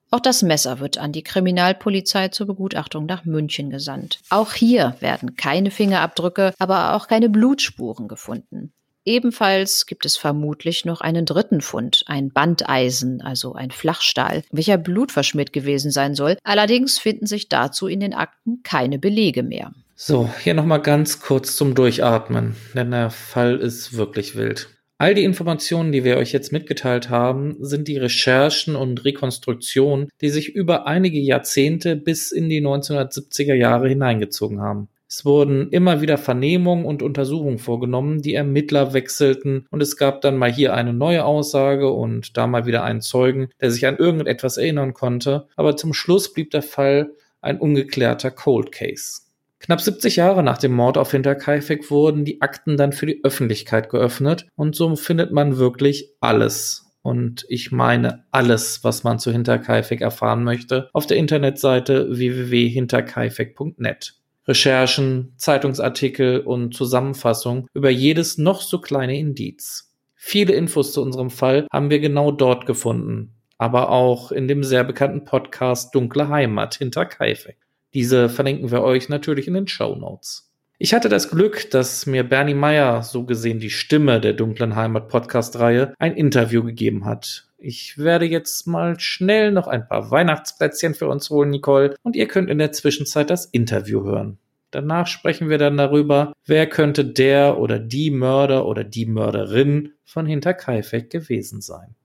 Auch das Messer wird an die Kriminalpolizei zur Begutachtung nach München gesandt. Auch hier werden keine Fingerabdrücke, aber auch keine Blutspuren gefunden. Ebenfalls gibt es vermutlich noch einen dritten Fund, ein Bandeisen, also ein Flachstahl, welcher blutverschmiert gewesen sein soll. Allerdings finden sich dazu in den Akten keine Belege mehr. So, hier nochmal ganz kurz zum Durchatmen, denn der Fall ist wirklich wild. All die Informationen, die wir euch jetzt mitgeteilt haben, sind die Recherchen und Rekonstruktionen, die sich über einige Jahrzehnte bis in die 1970er Jahre hineingezogen haben. Es wurden immer wieder Vernehmungen und Untersuchungen vorgenommen, die Ermittler wechselten und es gab dann mal hier eine neue Aussage und da mal wieder einen Zeugen, der sich an irgendetwas erinnern konnte, aber zum Schluss blieb der Fall ein ungeklärter Cold Case. Knapp 70 Jahre nach dem Mord auf Hinterkaifeck wurden die Akten dann für die Öffentlichkeit geöffnet und so findet man wirklich alles. Und ich meine alles, was man zu Hinterkaifeck erfahren möchte, auf der Internetseite www.hinterkaifeck.net. Recherchen, Zeitungsartikel und Zusammenfassung über jedes noch so kleine Indiz. Viele Infos zu unserem Fall haben wir genau dort gefunden, aber auch in dem sehr bekannten Podcast Dunkle Heimat hinter Kaifek. Diese verlinken wir euch natürlich in den Show Notes. Ich hatte das Glück, dass mir Bernie Meyer, so gesehen die Stimme der Dunklen Heimat Podcast-Reihe, ein Interview gegeben hat. Ich werde jetzt mal schnell noch ein paar Weihnachtsplätzchen für uns holen, Nicole, und ihr könnt in der Zwischenzeit das Interview hören. Danach sprechen wir dann darüber, wer könnte der oder die Mörder oder die Mörderin von Hinterkaifeck gewesen sein.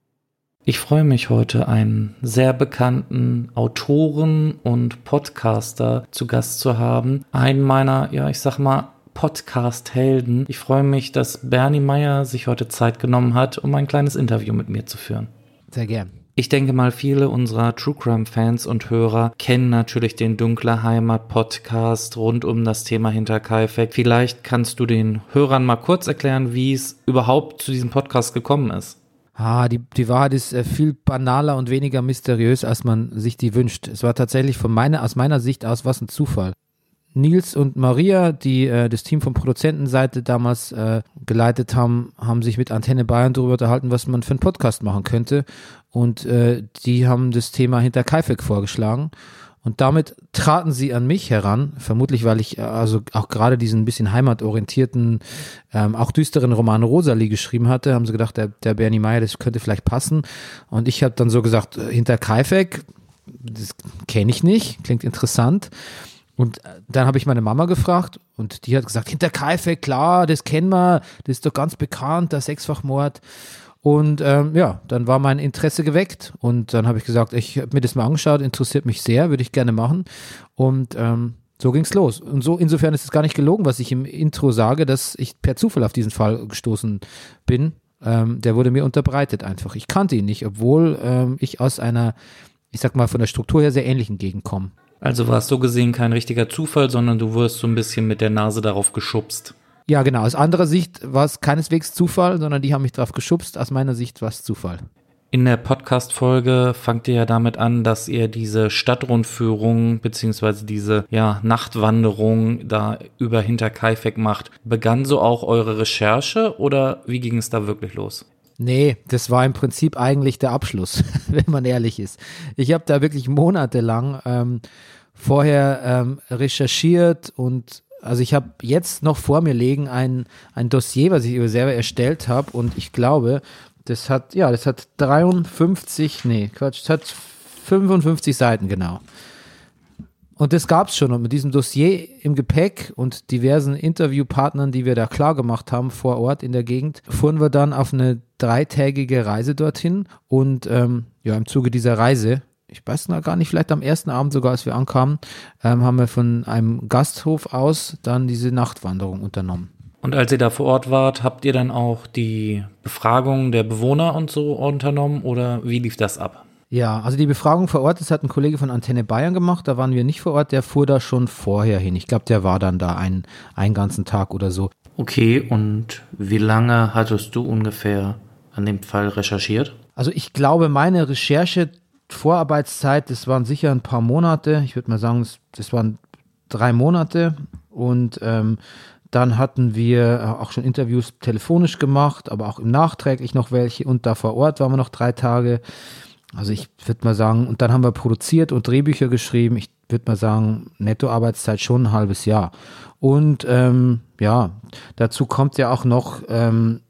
Ich freue mich heute, einen sehr bekannten Autoren und Podcaster zu Gast zu haben. Einen meiner, ja, ich sag mal, Podcast-Helden. Ich freue mich, dass Bernie Meyer sich heute Zeit genommen hat, um ein kleines Interview mit mir zu führen. Sehr gern. Ich denke mal, viele unserer True Crime Fans und Hörer kennen natürlich den Dunkle Heimat Podcast rund um das Thema Hinterkaifeck. Vielleicht kannst du den Hörern mal kurz erklären, wie es überhaupt zu diesem Podcast gekommen ist. Ah, die, die Wahrheit ist äh, viel banaler und weniger mysteriös, als man sich die wünscht. Es war tatsächlich von meiner, aus meiner Sicht aus was ein Zufall. Nils und Maria, die äh, das Team von Produzentenseite damals äh, geleitet haben, haben sich mit Antenne Bayern darüber unterhalten, was man für einen Podcast machen könnte. Und äh, die haben das Thema hinter Kaifek vorgeschlagen. Und damit traten sie an mich heran, vermutlich weil ich äh, also auch gerade diesen bisschen heimatorientierten, ähm, auch düsteren Roman Rosalie geschrieben hatte, haben sie gedacht, der, der Bernie Meyer, das könnte vielleicht passen. Und ich habe dann so gesagt, äh, hinter Kaifek, das kenne ich nicht, klingt interessant. Und äh, dann habe ich meine Mama gefragt und die hat gesagt, hinter Kaifek, klar, das kennen wir, das ist doch ganz bekannt, der Sechsfachmord. Und ähm, ja, dann war mein Interesse geweckt und dann habe ich gesagt, ich habe mir das mal angeschaut, interessiert mich sehr, würde ich gerne machen. Und ähm, so ging's los. Und so insofern ist es gar nicht gelogen, was ich im Intro sage, dass ich per Zufall auf diesen Fall gestoßen bin. Ähm, der wurde mir unterbreitet einfach. Ich kannte ihn nicht, obwohl ähm, ich aus einer, ich sag mal, von der Struktur her sehr ähnlichen Gegend komme. Also war es so gesehen kein richtiger Zufall, sondern du wurdest so ein bisschen mit der Nase darauf geschubst. Ja, genau. Aus anderer Sicht war es keineswegs Zufall, sondern die haben mich darauf geschubst. Aus meiner Sicht war es Zufall. In der Podcast-Folge fangt ihr ja damit an, dass ihr diese Stadtrundführung beziehungsweise diese ja, Nachtwanderung da über Hinterkaifeck macht. Begann so auch eure Recherche oder wie ging es da wirklich los? Nee, das war im Prinzip eigentlich der Abschluss, wenn man ehrlich ist. Ich habe da wirklich monatelang ähm, vorher ähm, recherchiert und also ich habe jetzt noch vor mir liegen ein, ein Dossier, was ich über selber erstellt habe und ich glaube, das hat, ja, das hat 53, nee, Quatsch, das hat 55 Seiten, genau. Und das gab es schon. Und mit diesem Dossier im Gepäck und diversen Interviewpartnern, die wir da klar gemacht haben vor Ort in der Gegend, fuhren wir dann auf eine dreitägige Reise dorthin. Und ähm, ja, im Zuge dieser Reise, ich weiß noch gar nicht, vielleicht am ersten Abend sogar, als wir ankamen, ähm, haben wir von einem Gasthof aus dann diese Nachtwanderung unternommen. Und als ihr da vor Ort wart, habt ihr dann auch die Befragung der Bewohner und so unternommen oder wie lief das ab? Ja, also die Befragung vor Ort, das hat ein Kollege von Antenne Bayern gemacht, da waren wir nicht vor Ort, der fuhr da schon vorher hin. Ich glaube, der war dann da einen, einen ganzen Tag oder so. Okay, und wie lange hattest du ungefähr an dem Fall recherchiert? Also ich glaube, meine Recherche Vorarbeitszeit, das waren sicher ein paar Monate. Ich würde mal sagen, das waren drei Monate. Und ähm, dann hatten wir äh, auch schon Interviews telefonisch gemacht, aber auch im nachträglich noch welche. Und da vor Ort waren wir noch drei Tage. Also ich würde mal sagen, und dann haben wir produziert und Drehbücher geschrieben. Ich würde mal sagen, Nettoarbeitszeit schon ein halbes Jahr. Und ähm, ja, dazu kommt ja auch noch, ähm,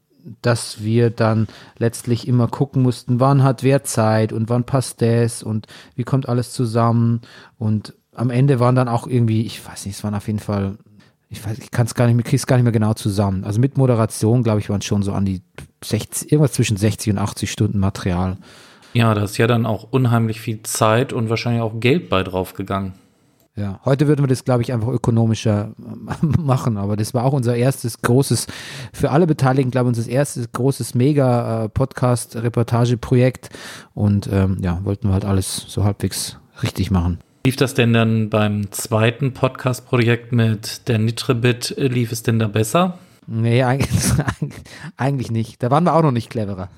dass wir dann letztlich immer gucken mussten, wann hat wer Zeit und wann passt das und wie kommt alles zusammen. Und am Ende waren dann auch irgendwie, ich weiß nicht, es waren auf jeden Fall ich weiß, ich kann es gar nicht mehr, krieg's gar nicht mehr genau zusammen. Also mit Moderation, glaube ich, waren schon so an die 60, irgendwas zwischen 60 und 80 Stunden Material. Ja, da ist ja dann auch unheimlich viel Zeit und wahrscheinlich auch Geld bei drauf gegangen. Ja, heute würden wir das, glaube ich, einfach ökonomischer machen, aber das war auch unser erstes großes, für alle Beteiligten, glaube ich, unser erstes großes Mega-Podcast-Reportage-Projekt und ähm, ja, wollten wir halt alles so halbwegs richtig machen. Lief das denn dann beim zweiten Podcast-Projekt mit der Nitribit, lief es denn da besser? Nee, eigentlich, eigentlich nicht. Da waren wir auch noch nicht cleverer.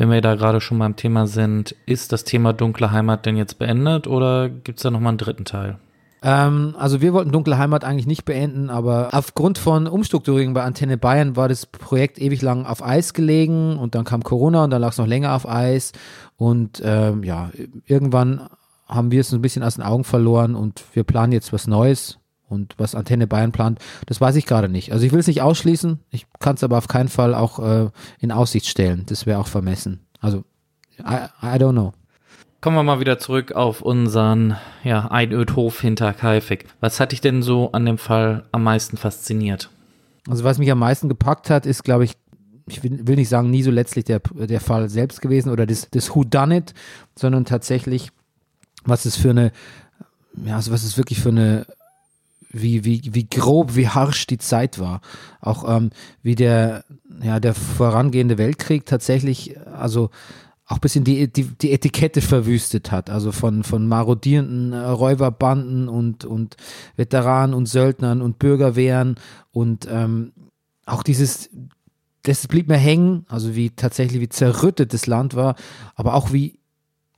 Wenn wir da gerade schon beim Thema sind, ist das Thema dunkle Heimat denn jetzt beendet oder gibt es da nochmal einen dritten Teil? Ähm, also wir wollten Dunkle Heimat eigentlich nicht beenden, aber aufgrund von Umstrukturierungen bei Antenne Bayern war das Projekt ewig lang auf Eis gelegen und dann kam Corona und dann lag es noch länger auf Eis und ähm, ja, irgendwann haben wir es ein bisschen aus den Augen verloren und wir planen jetzt was Neues. Und was Antenne Bayern plant, das weiß ich gerade nicht. Also ich will es nicht ausschließen, ich kann es aber auf keinen Fall auch äh, in Aussicht stellen. Das wäre auch vermessen. Also, I, I don't know. Kommen wir mal wieder zurück auf unseren ja, Einödhof hinter Kaifek. Was hat dich denn so an dem Fall am meisten fasziniert? Also was mich am meisten gepackt hat, ist, glaube ich, ich will, will, nicht sagen, nie so letztlich der, der Fall selbst gewesen oder das, das Who Done It, sondern tatsächlich was es für eine, ja, also was es wirklich für eine, wie, wie, wie grob, wie harsch die Zeit war. Auch ähm, wie der, ja, der vorangehende Weltkrieg tatsächlich, also auch ein bisschen die, die, die Etikette verwüstet hat. Also von, von marodierenden Räuberbanden und, und Veteranen und Söldnern und Bürgerwehren und ähm, auch dieses, das blieb mir hängen, also wie tatsächlich wie zerrüttet das Land war, aber auch wie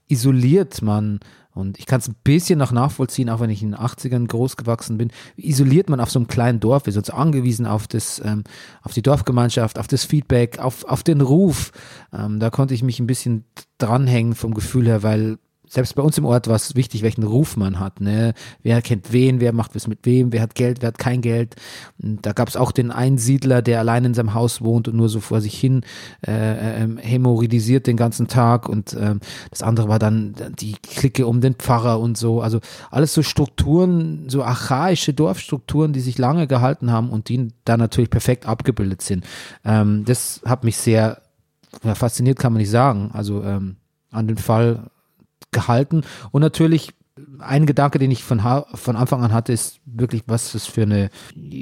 isoliert man und ich kann es ein bisschen noch nachvollziehen, auch wenn ich in den 80ern groß gewachsen bin. Isoliert man auf so einem kleinen Dorf, ist uns angewiesen auf das, ähm, auf die Dorfgemeinschaft, auf das Feedback, auf, auf den Ruf. Ähm, da konnte ich mich ein bisschen dranhängen vom Gefühl her, weil selbst bei uns im Ort war es wichtig, welchen Ruf man hat. Ne? Wer kennt wen, wer macht was mit wem, wer hat Geld, wer hat kein Geld. Und da gab es auch den Einsiedler, der allein in seinem Haus wohnt und nur so vor sich hin äh, äh, hämorrhoidisiert den ganzen Tag. Und äh, das andere war dann die Clique um den Pfarrer und so. Also alles so Strukturen, so archaische Dorfstrukturen, die sich lange gehalten haben und die da natürlich perfekt abgebildet sind. Ähm, das hat mich sehr ja, fasziniert, kann man nicht sagen. Also ähm, an den Fall gehalten. Und natürlich ein Gedanke, den ich von, von Anfang an hatte, ist wirklich, was das für eine,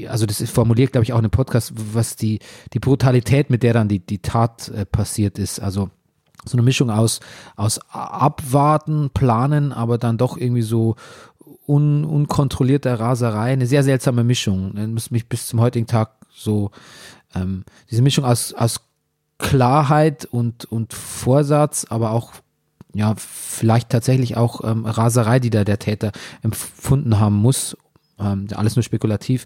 also das ist formuliert, glaube ich, auch in einem Podcast, was die, die Brutalität, mit der dann die, die Tat äh, passiert ist. Also so eine Mischung aus, aus Abwarten, Planen, aber dann doch irgendwie so un, unkontrollierter Raserei. Eine sehr seltsame Mischung. Das muss mich bis zum heutigen Tag so, ähm, diese Mischung aus, aus Klarheit und, und Vorsatz, aber auch ja, vielleicht tatsächlich auch ähm, Raserei, die da der Täter empfunden haben muss. Ähm, alles nur spekulativ.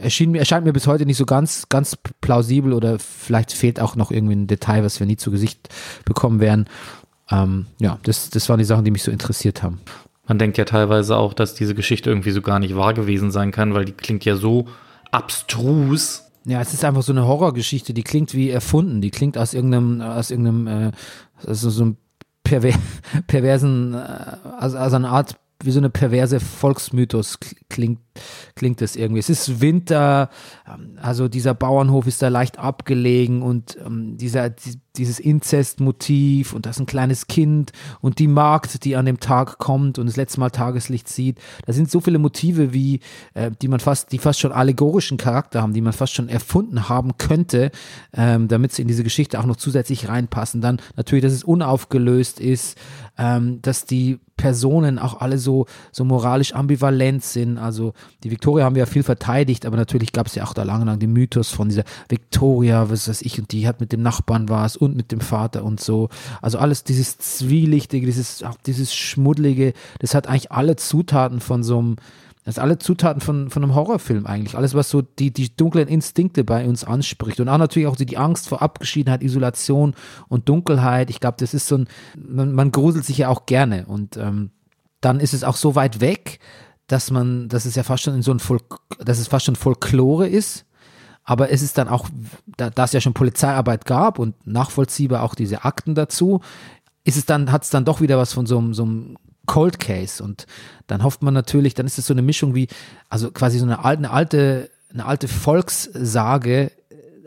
Erschien mir, erscheint mir bis heute nicht so ganz, ganz plausibel oder vielleicht fehlt auch noch irgendwie ein Detail, was wir nie zu Gesicht bekommen werden. Ähm, ja, das, das waren die Sachen, die mich so interessiert haben. Man denkt ja teilweise auch, dass diese Geschichte irgendwie so gar nicht wahr gewesen sein kann, weil die klingt ja so abstrus. Ja, es ist einfach so eine Horrorgeschichte, die klingt wie erfunden, die klingt aus irgendeinem, aus irgendeinem, äh, also so ein perver perversen, äh, also, also eine Art wie so eine perverse Volksmythos klingt, klingt es irgendwie. Es ist Winter, ähm, also dieser Bauernhof ist da leicht abgelegen und ähm, dieser, dieses Inzestmotiv und das ist ein kleines Kind und die Magd, die an dem Tag kommt und das letzte Mal Tageslicht sieht. Da sind so viele Motive, wie, äh, die man fast, die fast schon allegorischen Charakter haben, die man fast schon erfunden haben könnte, ähm, damit sie in diese Geschichte auch noch zusätzlich reinpassen. Dann natürlich, dass es unaufgelöst ist, dass die Personen auch alle so, so moralisch ambivalent sind. Also die Victoria haben wir ja viel verteidigt, aber natürlich gab es ja auch da lange lang den Mythos von dieser Victoria, was weiß ich, und die hat mit dem Nachbarn was und mit dem Vater und so. Also alles dieses Zwielichtige, dieses, auch dieses Schmuddlige, das hat eigentlich alle Zutaten von so einem das alle Zutaten von, von einem Horrorfilm eigentlich. Alles, was so die, die dunklen Instinkte bei uns anspricht. Und auch natürlich auch die Angst vor Abgeschiedenheit, Isolation und Dunkelheit. Ich glaube, das ist so ein, man, man gruselt sich ja auch gerne. Und ähm, dann ist es auch so weit weg, dass man, dass es ja fast schon in so ein Folk, dass es fast schon Folklore ist. Aber es ist dann auch, da, da es ja schon Polizeiarbeit gab und nachvollziehbar auch diese Akten dazu, ist es dann, hat es dann doch wieder was von so einem, so einem Cold Case. Und dann hofft man natürlich, dann ist es so eine Mischung wie, also quasi so eine alte, eine alte, eine alte Volkssage,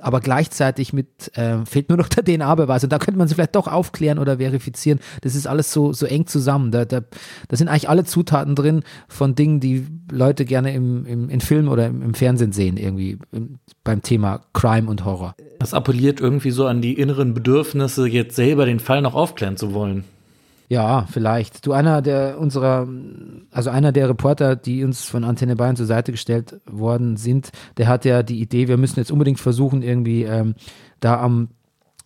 aber gleichzeitig mit, äh, fehlt nur noch der DNA-Beweis. Und da könnte man sie vielleicht doch aufklären oder verifizieren. Das ist alles so, so eng zusammen. Da, da, da sind eigentlich alle Zutaten drin von Dingen, die Leute gerne im, im, in Film oder im, im Fernsehen sehen, irgendwie im, beim Thema Crime und Horror. Das appelliert irgendwie so an die inneren Bedürfnisse, jetzt selber den Fall noch aufklären zu wollen. Ja, vielleicht. Du, einer der unserer, also einer der Reporter, die uns von Antenne Bayern zur Seite gestellt worden sind, der hat ja die Idee, wir müssen jetzt unbedingt versuchen, irgendwie ähm, da am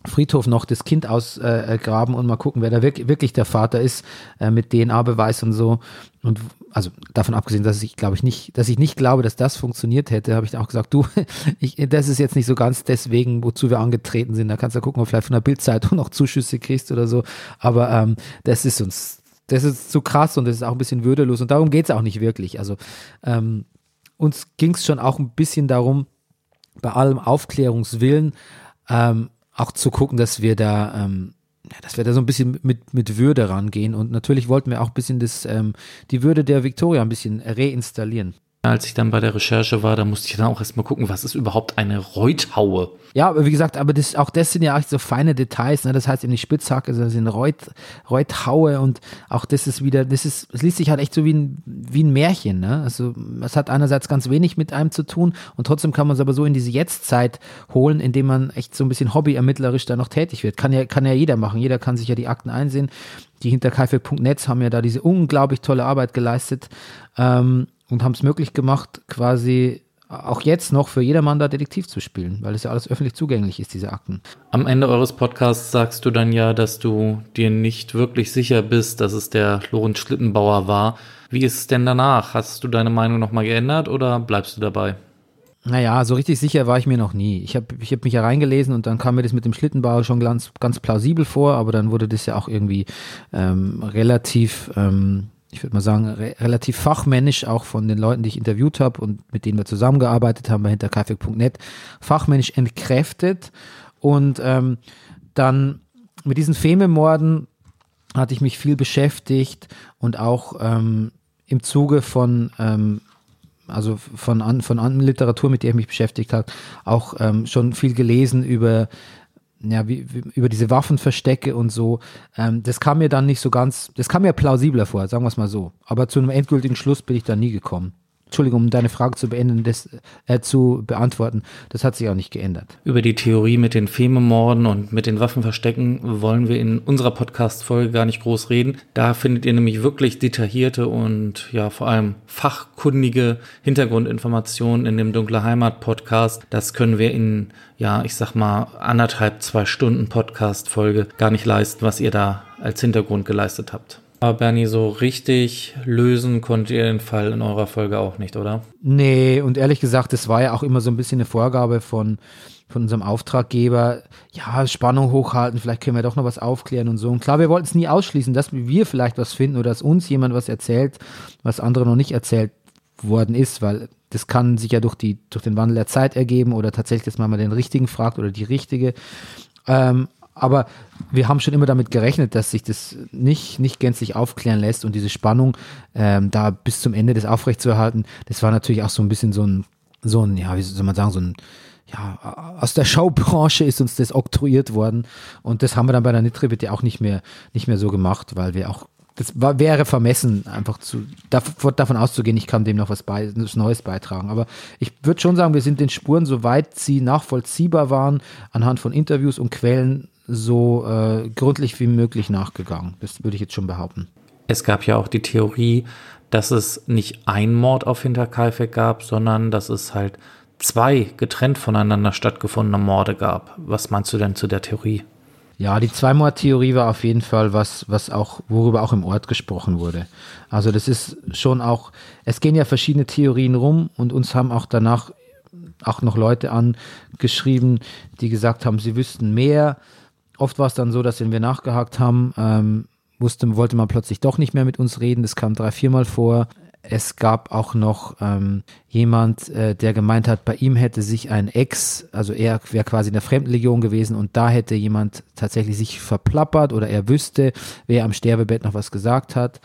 Friedhof noch das Kind ausgraben äh, und mal gucken, wer da wirklich, wirklich der Vater ist, äh, mit DNA-Beweis und so. Und also davon abgesehen, dass ich glaube ich nicht, dass ich nicht glaube, dass das funktioniert hätte, habe ich auch gesagt, du, ich, das ist jetzt nicht so ganz deswegen, wozu wir angetreten sind. Da kannst du gucken, ob vielleicht von der Bildzeitung noch Zuschüsse kriegst oder so. Aber ähm, das ist uns, das ist zu krass und das ist auch ein bisschen würdelos und darum geht es auch nicht wirklich. Also ähm, uns ging es schon auch ein bisschen darum, bei allem Aufklärungswillen ähm, auch zu gucken, dass wir da ähm, ja, dass wir da so ein bisschen mit, mit Würde rangehen. Und natürlich wollten wir auch ein bisschen das, ähm, die Würde der Victoria ein bisschen reinstallieren. Als ich dann bei der Recherche war, da musste ich dann auch erstmal gucken, was ist überhaupt eine Reuthaue? Ja, aber wie gesagt, aber das, auch das sind ja echt so feine Details, ne? Das heißt eben nicht Spitzhacke, sondern sind Reut, Reuthaue und auch das ist wieder, das ist, es liest sich halt echt so wie ein, wie ein Märchen, ne? Also, es hat einerseits ganz wenig mit einem zu tun und trotzdem kann man es aber so in diese Jetztzeit holen, indem man echt so ein bisschen hobbyermittlerisch da noch tätig wird. Kann ja, kann ja jeder machen. Jeder kann sich ja die Akten einsehen. Die hinter kaifel.net haben ja da diese unglaublich tolle Arbeit geleistet. Ähm, und haben es möglich gemacht, quasi auch jetzt noch für jedermann da Detektiv zu spielen, weil es ja alles öffentlich zugänglich ist, diese Akten. Am Ende eures Podcasts sagst du dann ja, dass du dir nicht wirklich sicher bist, dass es der Lorenz Schlittenbauer war. Wie ist es denn danach? Hast du deine Meinung nochmal geändert oder bleibst du dabei? Naja, so richtig sicher war ich mir noch nie. Ich habe ich hab mich ja reingelesen und dann kam mir das mit dem Schlittenbauer schon ganz, ganz plausibel vor, aber dann wurde das ja auch irgendwie ähm, relativ ähm, ich würde mal sagen, re relativ fachmännisch, auch von den Leuten, die ich interviewt habe und mit denen wir zusammengearbeitet haben bei hinterkaifeck.net, fachmännisch entkräftet. Und ähm, dann mit diesen Fememorden hatte ich mich viel beschäftigt und auch ähm, im Zuge von ähm, also von an, von anderen Literatur, mit der ich mich beschäftigt habe, auch ähm, schon viel gelesen über ja, wie, wie, über diese Waffenverstecke und so, ähm, das kam mir dann nicht so ganz, das kam mir plausibler vor, sagen wir es mal so. Aber zu einem endgültigen Schluss bin ich da nie gekommen. Entschuldigung, um deine Frage zu beenden, das, äh, zu beantworten, das hat sich auch nicht geändert. Über die Theorie mit den Fememorden und mit den Waffenverstecken wollen wir in unserer Podcast-Folge gar nicht groß reden. Da findet ihr nämlich wirklich detaillierte und ja vor allem fachkundige Hintergrundinformationen in dem Dunkle Heimat Podcast. Das können wir in, ja, ich sag mal, anderthalb, zwei Stunden Podcast-Folge gar nicht leisten, was ihr da als Hintergrund geleistet habt. Aber Bernie, so richtig lösen konntet ihr den Fall in eurer Folge auch nicht, oder? Nee, und ehrlich gesagt, das war ja auch immer so ein bisschen eine Vorgabe von, von unserem Auftraggeber. Ja, Spannung hochhalten, vielleicht können wir doch noch was aufklären und so. Und klar, wir wollten es nie ausschließen, dass wir vielleicht was finden oder dass uns jemand was erzählt, was andere noch nicht erzählt worden ist, weil das kann sich ja durch, die, durch den Wandel der Zeit ergeben oder tatsächlich, dass man mal den Richtigen fragt oder die Richtige. Ähm, aber wir haben schon immer damit gerechnet, dass sich das nicht, nicht gänzlich aufklären lässt und diese Spannung ähm, da bis zum Ende des aufrechtzuerhalten, das war natürlich auch so ein bisschen so ein, so ein, ja, wie soll man sagen, so ein, ja, aus der Schaubranche ist uns das oktroyiert worden und das haben wir dann bei der Nitre bitte auch nicht mehr, nicht mehr so gemacht, weil wir auch das war, wäre vermessen, einfach zu, davon auszugehen, ich kann dem noch was, bei, was Neues beitragen. Aber ich würde schon sagen, wir sind den Spuren, soweit sie nachvollziehbar waren, anhand von Interviews und Quellen so äh, gründlich wie möglich nachgegangen. Das würde ich jetzt schon behaupten. Es gab ja auch die Theorie, dass es nicht ein Mord auf Hinterkaifeck gab, sondern dass es halt zwei getrennt voneinander stattgefundene Morde gab. Was meinst du denn zu der Theorie? Ja, die Zweimord-Theorie war auf jeden Fall was, was auch, worüber auch im Ort gesprochen wurde. Also das ist schon auch, es gehen ja verschiedene Theorien rum und uns haben auch danach auch noch Leute angeschrieben, die gesagt haben, sie wüssten mehr. Oft war es dann so, dass wenn wir nachgehakt haben, ähm, wusste, wollte man plötzlich doch nicht mehr mit uns reden. Das kam drei, viermal vor. Es gab auch noch ähm, jemand, äh, der gemeint hat, bei ihm hätte sich ein Ex, also er wäre quasi in der Fremdenlegion gewesen und da hätte jemand tatsächlich sich verplappert oder er wüsste, wer am Sterbebett noch was gesagt hat.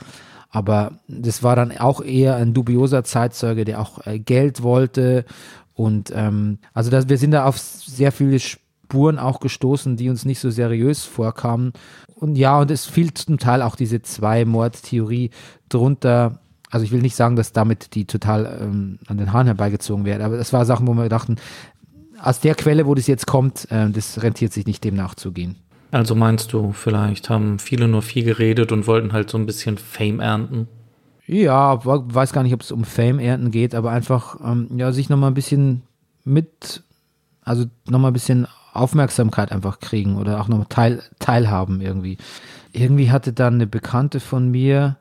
Aber das war dann auch eher ein dubioser Zeitzeuge, der auch äh, Geld wollte. Und ähm, also das, wir sind da auf sehr viele Spuren auch gestoßen, die uns nicht so seriös vorkamen. Und ja, und es fiel zum Teil auch diese Zwei-Mord-Theorie drunter. Also ich will nicht sagen, dass damit die total ähm, an den Haaren herbeigezogen werden, aber das war Sachen, wo wir dachten, aus der Quelle, wo das jetzt kommt, äh, das rentiert sich nicht, dem nachzugehen. Also meinst du, vielleicht haben viele nur viel geredet und wollten halt so ein bisschen Fame ernten? Ja, weiß gar nicht, ob es um Fame ernten geht, aber einfach, ähm, ja, sich nochmal ein bisschen mit, also nochmal ein bisschen Aufmerksamkeit einfach kriegen oder auch noch teil, teilhaben irgendwie. Irgendwie hatte dann eine Bekannte von mir,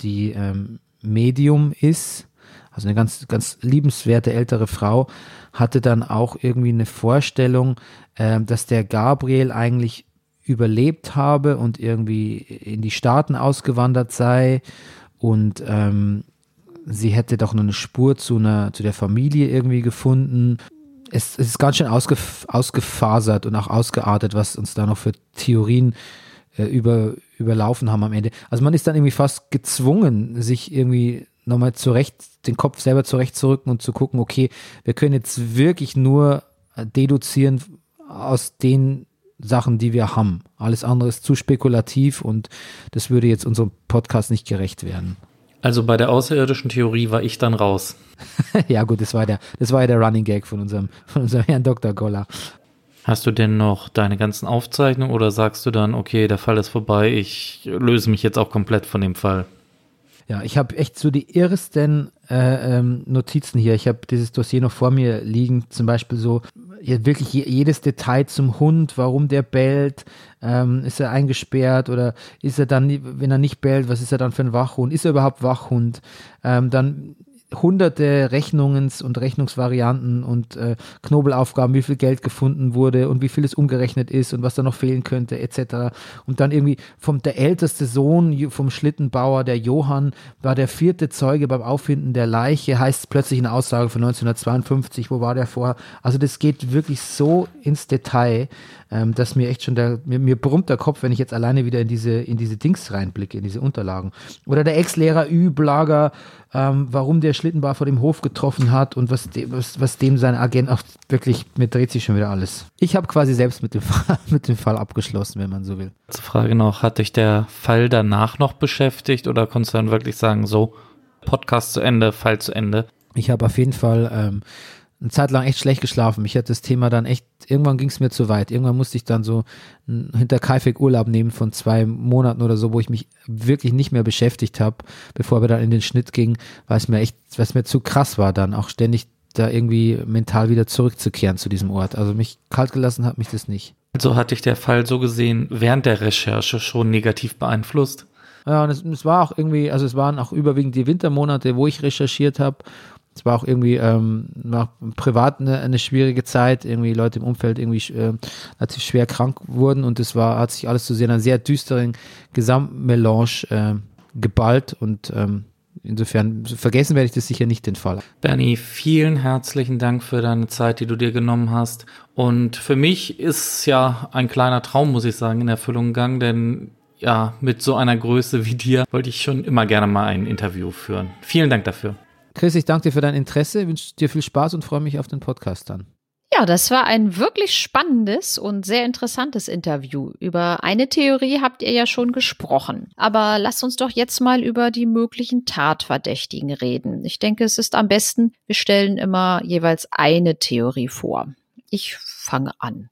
die ähm, Medium ist, also eine ganz, ganz liebenswerte ältere Frau, hatte dann auch irgendwie eine Vorstellung, äh, dass der Gabriel eigentlich überlebt habe und irgendwie in die Staaten ausgewandert sei und ähm, sie hätte doch noch eine Spur zu einer zu der Familie irgendwie gefunden es, es ist ganz schön ausgef ausgefasert und auch ausgeartet, was uns da noch für Theorien äh, über, überlaufen haben am Ende. Also man ist dann irgendwie fast gezwungen, sich irgendwie nochmal zurecht, den Kopf selber zurechtzurücken und zu gucken, okay, wir können jetzt wirklich nur äh, deduzieren aus den Sachen, die wir haben. Alles andere ist zu spekulativ und das würde jetzt unserem Podcast nicht gerecht werden. Also bei der außerirdischen Theorie war ich dann raus. ja gut, das war der, das war ja der Running Gag von unserem, von unserem Herrn Dr. Goller. Hast du denn noch deine ganzen Aufzeichnungen oder sagst du dann, okay, der Fall ist vorbei, ich löse mich jetzt auch komplett von dem Fall? Ja, ich habe echt so die irrsten äh, ähm, Notizen hier. Ich habe dieses Dossier noch vor mir liegen, zum Beispiel so ja, wirklich jedes Detail zum Hund, warum der bellt, ähm, ist er eingesperrt oder ist er dann, wenn er nicht bellt, was ist er dann für ein Wachhund? Ist er überhaupt Wachhund? Ähm, dann hunderte Rechnungens- und Rechnungsvarianten und äh, Knobelaufgaben, wie viel Geld gefunden wurde und wie viel es umgerechnet ist und was da noch fehlen könnte, etc. Und dann irgendwie vom der älteste Sohn vom Schlittenbauer, der Johann, war der vierte Zeuge beim Auffinden der Leiche, heißt plötzlich eine Aussage von 1952, wo war der vor? Also das geht wirklich so ins Detail, ähm, dass mir echt schon der, mir, mir brummt der Kopf, wenn ich jetzt alleine wieder in diese, in diese Dings reinblicke, in diese Unterlagen. Oder der Ex-Lehrer Ü-Blager, ähm, warum der Schlittenbauer vor dem Hof getroffen hat und was, de, was, was dem sein Agent auch wirklich, mir dreht sich schon wieder alles. Ich habe quasi selbst mit dem, Fall, mit dem Fall abgeschlossen, wenn man so will. Zur Frage noch, hat dich der Fall danach noch beschäftigt oder konntest du dann wirklich sagen, so, Podcast zu Ende, Fall zu Ende? Ich habe auf jeden Fall ähm, eine Zeit lang echt schlecht geschlafen. Ich hatte das Thema dann echt, irgendwann ging es mir zu weit. Irgendwann musste ich dann so hinter Kaifek Urlaub nehmen von zwei Monaten oder so, wo ich mich wirklich nicht mehr beschäftigt habe, bevor wir dann in den Schnitt gingen, weil es mir echt, was mir zu krass war dann, auch ständig da irgendwie mental wieder zurückzukehren zu diesem Ort. Also mich kalt gelassen hat mich das nicht. Also hat dich der Fall so gesehen während der Recherche schon negativ beeinflusst? Ja, und es, es war auch irgendwie, also es waren auch überwiegend die Wintermonate, wo ich recherchiert habe es war auch irgendwie ähm, nach privat eine, eine, schwierige Zeit, irgendwie Leute im Umfeld irgendwie äh, relativ schwer krank wurden und es war, hat sich alles zu sehr einer sehr düsteren Gesamtmelange äh, geballt und ähm, insofern vergessen werde ich das sicher nicht den Fall. Bernie, vielen herzlichen Dank für deine Zeit, die du dir genommen hast. Und für mich ist ja ein kleiner Traum, muss ich sagen, in Erfüllung gegangen, denn ja, mit so einer Größe wie dir wollte ich schon immer gerne mal ein Interview führen. Vielen Dank dafür. Chris, ich danke dir für dein Interesse, wünsche dir viel Spaß und freue mich auf den Podcast dann. Ja, das war ein wirklich spannendes und sehr interessantes Interview. Über eine Theorie habt ihr ja schon gesprochen. Aber lasst uns doch jetzt mal über die möglichen Tatverdächtigen reden. Ich denke, es ist am besten, wir stellen immer jeweils eine Theorie vor. Ich fange an.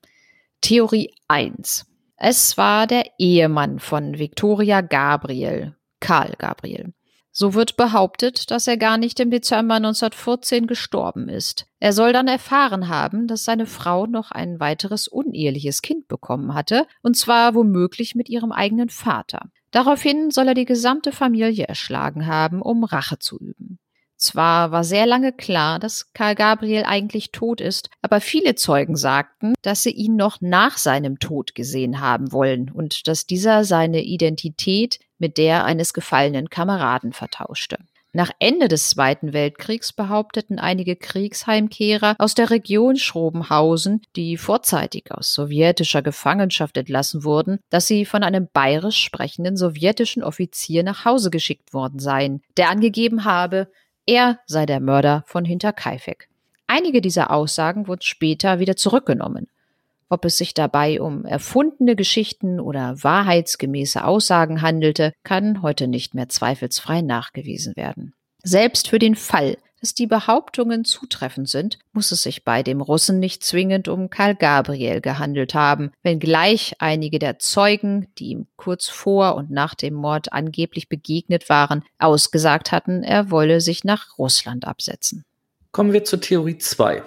Theorie 1. Es war der Ehemann von Victoria Gabriel, Karl Gabriel. So wird behauptet, dass er gar nicht im Dezember 1914 gestorben ist. Er soll dann erfahren haben, dass seine Frau noch ein weiteres uneheliches Kind bekommen hatte, und zwar womöglich mit ihrem eigenen Vater. Daraufhin soll er die gesamte Familie erschlagen haben, um Rache zu üben. Zwar war sehr lange klar, dass Karl Gabriel eigentlich tot ist, aber viele Zeugen sagten, dass sie ihn noch nach seinem Tod gesehen haben wollen und dass dieser seine Identität mit der eines gefallenen Kameraden vertauschte. Nach Ende des Zweiten Weltkriegs behaupteten einige Kriegsheimkehrer aus der Region Schrobenhausen, die vorzeitig aus sowjetischer Gefangenschaft entlassen wurden, dass sie von einem bayerisch sprechenden sowjetischen Offizier nach Hause geschickt worden seien, der angegeben habe, er sei der Mörder von Hinterkaifeck. Einige dieser Aussagen wurden später wieder zurückgenommen. Ob es sich dabei um erfundene Geschichten oder wahrheitsgemäße Aussagen handelte, kann heute nicht mehr zweifelsfrei nachgewiesen werden. Selbst für den Fall, dass die Behauptungen zutreffend sind, muss es sich bei dem Russen nicht zwingend um Karl Gabriel gehandelt haben, wenngleich einige der Zeugen, die ihm kurz vor und nach dem Mord angeblich begegnet waren, ausgesagt hatten, er wolle sich nach Russland absetzen. Kommen wir zur Theorie 2.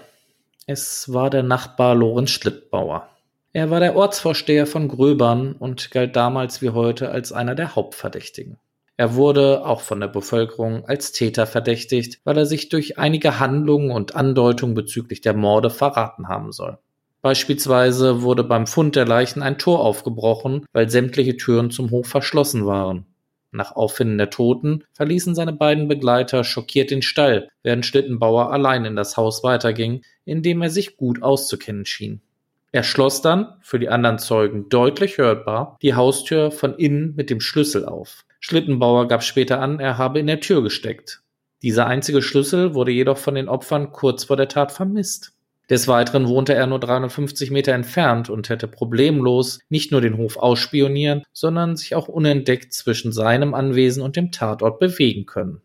Es war der Nachbar Lorenz Schlittbauer. Er war der Ortsvorsteher von Gröbern und galt damals wie heute als einer der Hauptverdächtigen. Er wurde auch von der Bevölkerung als Täter verdächtigt, weil er sich durch einige Handlungen und Andeutungen bezüglich der Morde verraten haben soll. Beispielsweise wurde beim Fund der Leichen ein Tor aufgebrochen, weil sämtliche Türen zum Hof verschlossen waren. Nach Auffinden der Toten verließen seine beiden Begleiter schockiert den Stall, während Schlittenbauer allein in das Haus weiterging, in dem er sich gut auszukennen schien. Er schloss dann, für die anderen Zeugen deutlich hörbar, die Haustür von innen mit dem Schlüssel auf. Schlittenbauer gab später an, er habe in der Tür gesteckt. Dieser einzige Schlüssel wurde jedoch von den Opfern kurz vor der Tat vermisst. Des Weiteren wohnte er nur 350 Meter entfernt und hätte problemlos nicht nur den Hof ausspionieren, sondern sich auch unentdeckt zwischen seinem Anwesen und dem Tatort bewegen können.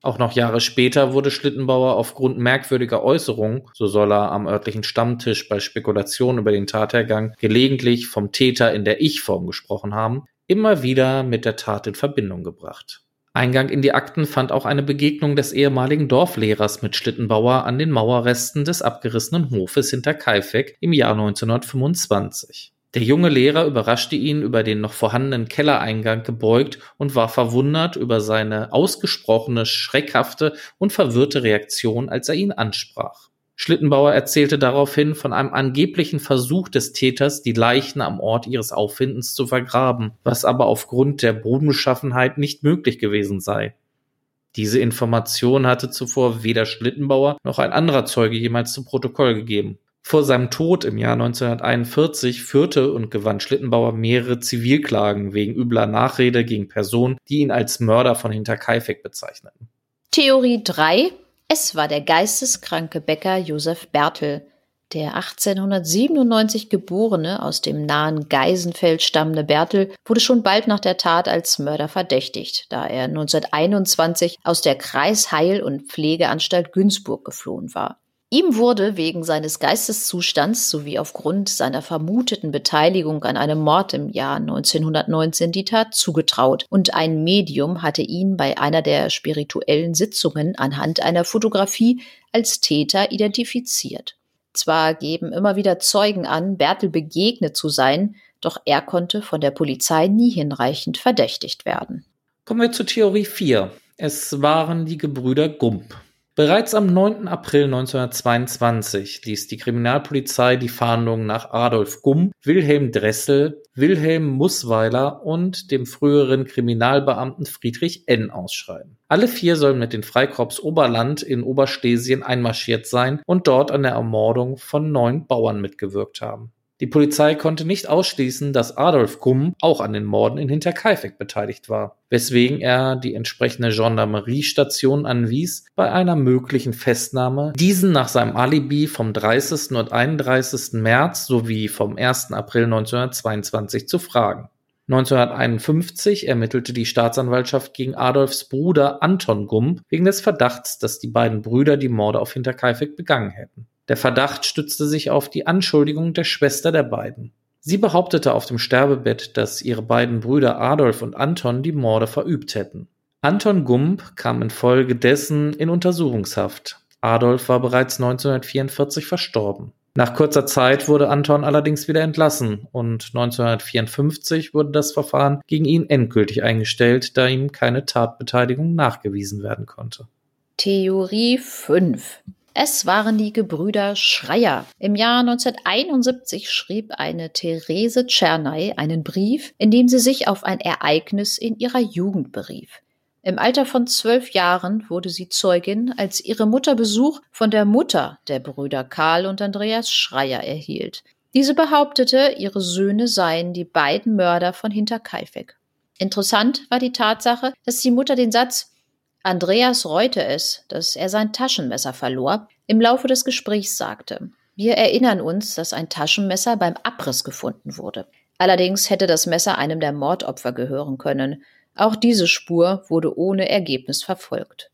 Auch noch Jahre später wurde Schlittenbauer aufgrund merkwürdiger Äußerungen, so soll er am örtlichen Stammtisch bei Spekulationen über den Tathergang gelegentlich vom Täter in der Ich-Form gesprochen haben, immer wieder mit der Tat in Verbindung gebracht. Eingang in die Akten fand auch eine Begegnung des ehemaligen Dorflehrers mit Schlittenbauer an den Mauerresten des abgerissenen Hofes hinter Kaifeck im Jahr 1925. Der junge Lehrer überraschte ihn über den noch vorhandenen Kellereingang gebeugt und war verwundert über seine ausgesprochene, schreckhafte und verwirrte Reaktion, als er ihn ansprach. Schlittenbauer erzählte daraufhin von einem angeblichen Versuch des Täters, die Leichen am Ort ihres Auffindens zu vergraben, was aber aufgrund der Bodenbeschaffenheit nicht möglich gewesen sei. Diese Information hatte zuvor weder Schlittenbauer noch ein anderer Zeuge jemals zu Protokoll gegeben. Vor seinem Tod im Jahr 1941 führte und gewann Schlittenbauer mehrere Zivilklagen wegen übler Nachrede gegen Personen, die ihn als Mörder von Hinterkaifeck bezeichneten. Theorie 3. Es war der geisteskranke Bäcker Josef Bertel. Der 1897 geborene, aus dem nahen Geisenfeld stammende Bertel wurde schon bald nach der Tat als Mörder verdächtigt, da er 1921 aus der Kreisheil- und Pflegeanstalt Günzburg geflohen war. Ihm wurde wegen seines Geisteszustands sowie aufgrund seiner vermuteten Beteiligung an einem Mord im Jahr 1919 die Tat zugetraut und ein Medium hatte ihn bei einer der spirituellen Sitzungen anhand einer Fotografie als Täter identifiziert. Zwar geben immer wieder Zeugen an, Bertel begegnet zu sein, doch er konnte von der Polizei nie hinreichend verdächtigt werden. Kommen wir zur Theorie 4. Es waren die Gebrüder Gump. Bereits am 9. April 1922 ließ die Kriminalpolizei die Fahndung nach Adolf Gumm, Wilhelm Dressel, Wilhelm Mussweiler und dem früheren Kriminalbeamten Friedrich N. ausschreiben. Alle vier sollen mit den Freikorps Oberland in Oberstesien einmarschiert sein und dort an der Ermordung von neun Bauern mitgewirkt haben. Die Polizei konnte nicht ausschließen, dass Adolf Gumm auch an den Morden in Hinterkaifeck beteiligt war, weswegen er die entsprechende Gendarmeriestation anwies, bei einer möglichen Festnahme diesen nach seinem Alibi vom 30. und 31. März sowie vom 1. April 1922 zu fragen. 1951 ermittelte die Staatsanwaltschaft gegen Adolfs Bruder Anton Gump wegen des Verdachts, dass die beiden Brüder die Morde auf Hinterkaifeck begangen hätten. Der Verdacht stützte sich auf die Anschuldigung der Schwester der beiden. Sie behauptete auf dem Sterbebett, dass ihre beiden Brüder Adolf und Anton die Morde verübt hätten. Anton Gump kam infolgedessen in Untersuchungshaft. Adolf war bereits 1944 verstorben. Nach kurzer Zeit wurde Anton allerdings wieder entlassen und 1954 wurde das Verfahren gegen ihn endgültig eingestellt, da ihm keine Tatbeteiligung nachgewiesen werden konnte. Theorie 5 es waren die Gebrüder Schreier. Im Jahr 1971 schrieb eine Therese Czernay einen Brief, in dem sie sich auf ein Ereignis in ihrer Jugend berief. Im Alter von zwölf Jahren wurde sie Zeugin, als ihre Mutter Besuch von der Mutter der Brüder Karl und Andreas Schreier erhielt. Diese behauptete, ihre Söhne seien die beiden Mörder von Hinterkaifeck. Interessant war die Tatsache, dass die Mutter den Satz Andreas reute es, dass er sein Taschenmesser verlor, im Laufe des Gesprächs sagte. Wir erinnern uns, dass ein Taschenmesser beim Abriss gefunden wurde. Allerdings hätte das Messer einem der Mordopfer gehören können. Auch diese Spur wurde ohne Ergebnis verfolgt.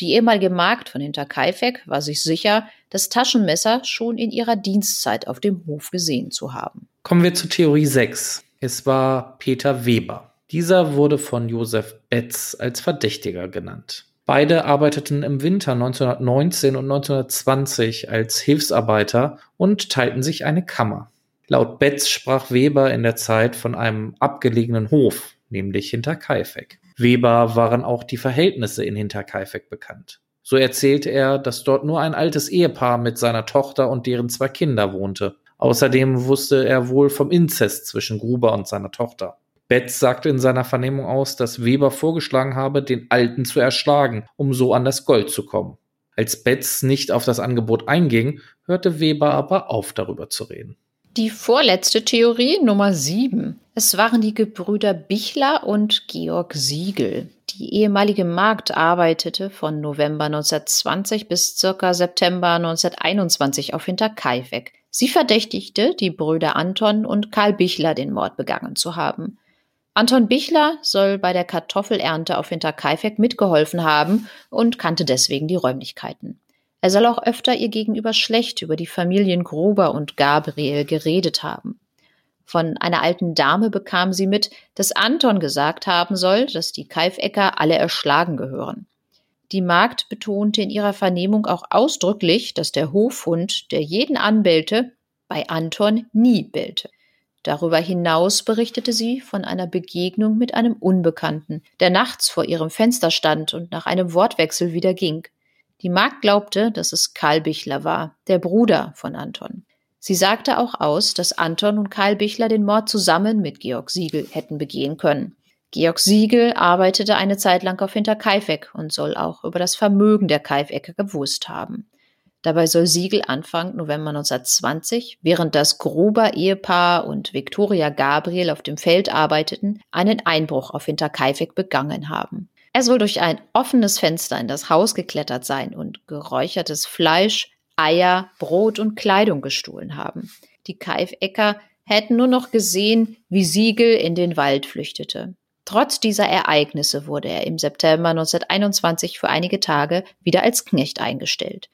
Die ehemalige Magd von Hinterkaifeck war sich sicher, das Taschenmesser schon in ihrer Dienstzeit auf dem Hof gesehen zu haben. Kommen wir zu Theorie 6. Es war Peter Weber. Dieser wurde von Josef Betz als Verdächtiger genannt. Beide arbeiteten im Winter 1919 und 1920 als Hilfsarbeiter und teilten sich eine Kammer. Laut Betz sprach Weber in der Zeit von einem abgelegenen Hof, nämlich Hinterkaifeck. Weber waren auch die Verhältnisse in Hinterkaifeck bekannt. So erzählte er, dass dort nur ein altes Ehepaar mit seiner Tochter und deren zwei Kinder wohnte. Außerdem wusste er wohl vom Inzest zwischen Gruber und seiner Tochter. Betz sagte in seiner Vernehmung aus, dass Weber vorgeschlagen habe, den Alten zu erschlagen, um so an das Gold zu kommen. Als Betz nicht auf das Angebot einging, hörte Weber aber auf, darüber zu reden. Die vorletzte Theorie, Nummer 7. Es waren die Gebrüder Bichler und Georg Siegel. Die ehemalige Magd arbeitete von November 1920 bis circa September 1921 auf Hinterkaifeck. Sie verdächtigte die Brüder Anton und Karl Bichler den Mord begangen zu haben. Anton Bichler soll bei der Kartoffelernte auf Hinterkaifeck mitgeholfen haben und kannte deswegen die Räumlichkeiten. Er soll auch öfter ihr gegenüber schlecht über die Familien Gruber und Gabriel geredet haben. Von einer alten Dame bekam sie mit, dass Anton gesagt haben soll, dass die Kaifecker alle erschlagen gehören. Die Magd betonte in ihrer Vernehmung auch ausdrücklich, dass der Hofhund, der jeden anbellte, bei Anton nie bellte. Darüber hinaus berichtete sie von einer Begegnung mit einem Unbekannten, der nachts vor ihrem Fenster stand und nach einem Wortwechsel wieder ging. Die Magd glaubte, dass es Karl Bichler war, der Bruder von Anton. Sie sagte auch aus, dass Anton und Karl Bichler den Mord zusammen mit Georg Siegel hätten begehen können. Georg Siegel arbeitete eine Zeit lang auf Hinterkaifeck und soll auch über das Vermögen der Kaifecker gewusst haben. Dabei soll Siegel Anfang November 1920, während das Gruber Ehepaar und Viktoria Gabriel auf dem Feld arbeiteten, einen Einbruch auf Hinterkaifeck begangen haben. Er soll durch ein offenes Fenster in das Haus geklettert sein und geräuchertes Fleisch, Eier, Brot und Kleidung gestohlen haben. Die Kaifecker hätten nur noch gesehen, wie Siegel in den Wald flüchtete. Trotz dieser Ereignisse wurde er im September 1921 für einige Tage wieder als Knecht eingestellt.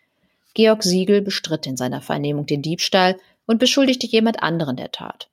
Georg Siegel bestritt in seiner Vernehmung den Diebstahl und beschuldigte jemand anderen der Tat.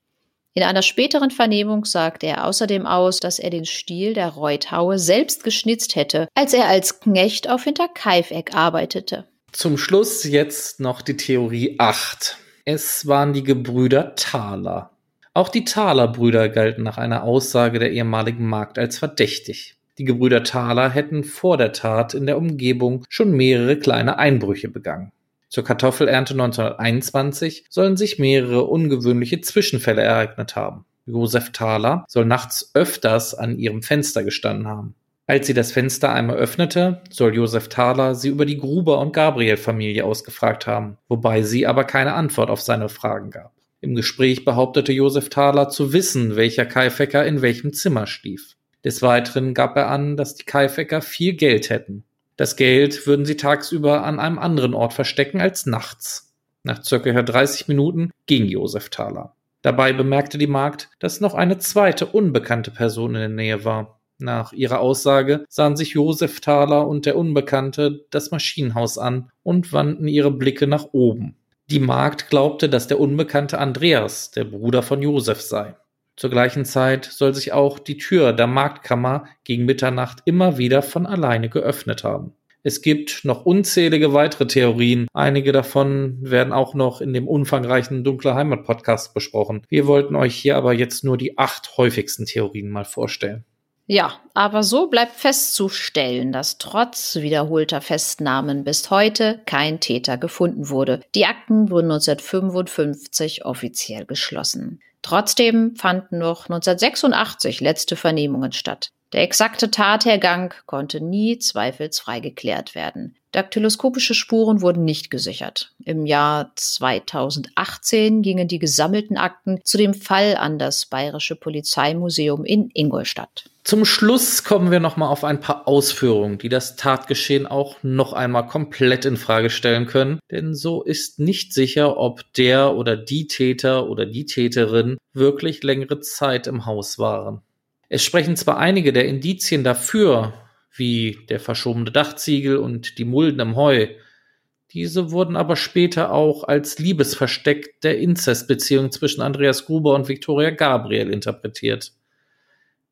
In einer späteren Vernehmung sagte er außerdem aus, dass er den Stiel der Reuthaue selbst geschnitzt hätte, als er als Knecht auf Hinterkaifeck arbeitete. Zum Schluss jetzt noch die Theorie 8. Es waren die Gebrüder Thaler. Auch die Thaler-Brüder galten nach einer Aussage der ehemaligen Magd als verdächtig. Die Gebrüder Thaler hätten vor der Tat in der Umgebung schon mehrere kleine Einbrüche begangen. Zur Kartoffelernte 1921 sollen sich mehrere ungewöhnliche Zwischenfälle ereignet haben. Josef Thaler soll nachts öfters an ihrem Fenster gestanden haben. Als sie das Fenster einmal öffnete, soll Josef Thaler sie über die Gruber- und Gabriel-Familie ausgefragt haben, wobei sie aber keine Antwort auf seine Fragen gab. Im Gespräch behauptete Josef Thaler zu wissen, welcher Kaifecker in welchem Zimmer schlief. Des Weiteren gab er an, dass die Kaifecker viel Geld hätten. Das Geld würden sie tagsüber an einem anderen Ort verstecken als nachts. Nach circa 30 Minuten ging Josef Thaler. Dabei bemerkte die Magd, dass noch eine zweite unbekannte Person in der Nähe war. Nach ihrer Aussage sahen sich Josef Thaler und der Unbekannte das Maschinenhaus an und wandten ihre Blicke nach oben. Die Magd glaubte, dass der Unbekannte Andreas, der Bruder von Josef, sei. Zur gleichen Zeit soll sich auch die Tür der Marktkammer gegen Mitternacht immer wieder von alleine geöffnet haben. Es gibt noch unzählige weitere Theorien. Einige davon werden auch noch in dem umfangreichen Dunkle Heimat Podcast besprochen. Wir wollten euch hier aber jetzt nur die acht häufigsten Theorien mal vorstellen. Ja, aber so bleibt festzustellen, dass trotz wiederholter Festnahmen bis heute kein Täter gefunden wurde. Die Akten wurden 1955 offiziell geschlossen. Trotzdem fanden noch 1986 letzte Vernehmungen statt. Der exakte Tathergang konnte nie zweifelsfrei geklärt werden. Daktyloskopische Spuren wurden nicht gesichert. Im Jahr 2018 gingen die gesammelten Akten zu dem Fall an das Bayerische Polizeimuseum in Ingolstadt. Zum Schluss kommen wir noch mal auf ein paar Ausführungen, die das Tatgeschehen auch noch einmal komplett in Frage stellen können, denn so ist nicht sicher, ob der oder die Täter oder die Täterin wirklich längere Zeit im Haus waren. Es sprechen zwar einige der Indizien dafür, wie der verschobene Dachziegel und die Mulden im Heu. Diese wurden aber später auch als Liebesversteck der Inzestbeziehung zwischen Andreas Gruber und Victoria Gabriel interpretiert.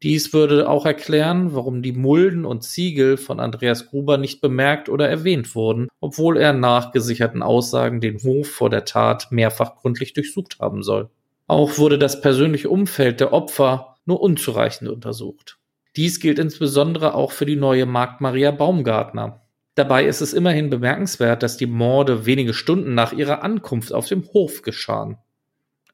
Dies würde auch erklären, warum die Mulden und Ziegel von Andreas Gruber nicht bemerkt oder erwähnt wurden, obwohl er nach gesicherten Aussagen den Hof vor der Tat mehrfach gründlich durchsucht haben soll. Auch wurde das persönliche Umfeld der Opfer nur unzureichend untersucht. Dies gilt insbesondere auch für die neue Magd Maria Baumgartner. Dabei ist es immerhin bemerkenswert, dass die Morde wenige Stunden nach ihrer Ankunft auf dem Hof geschahen.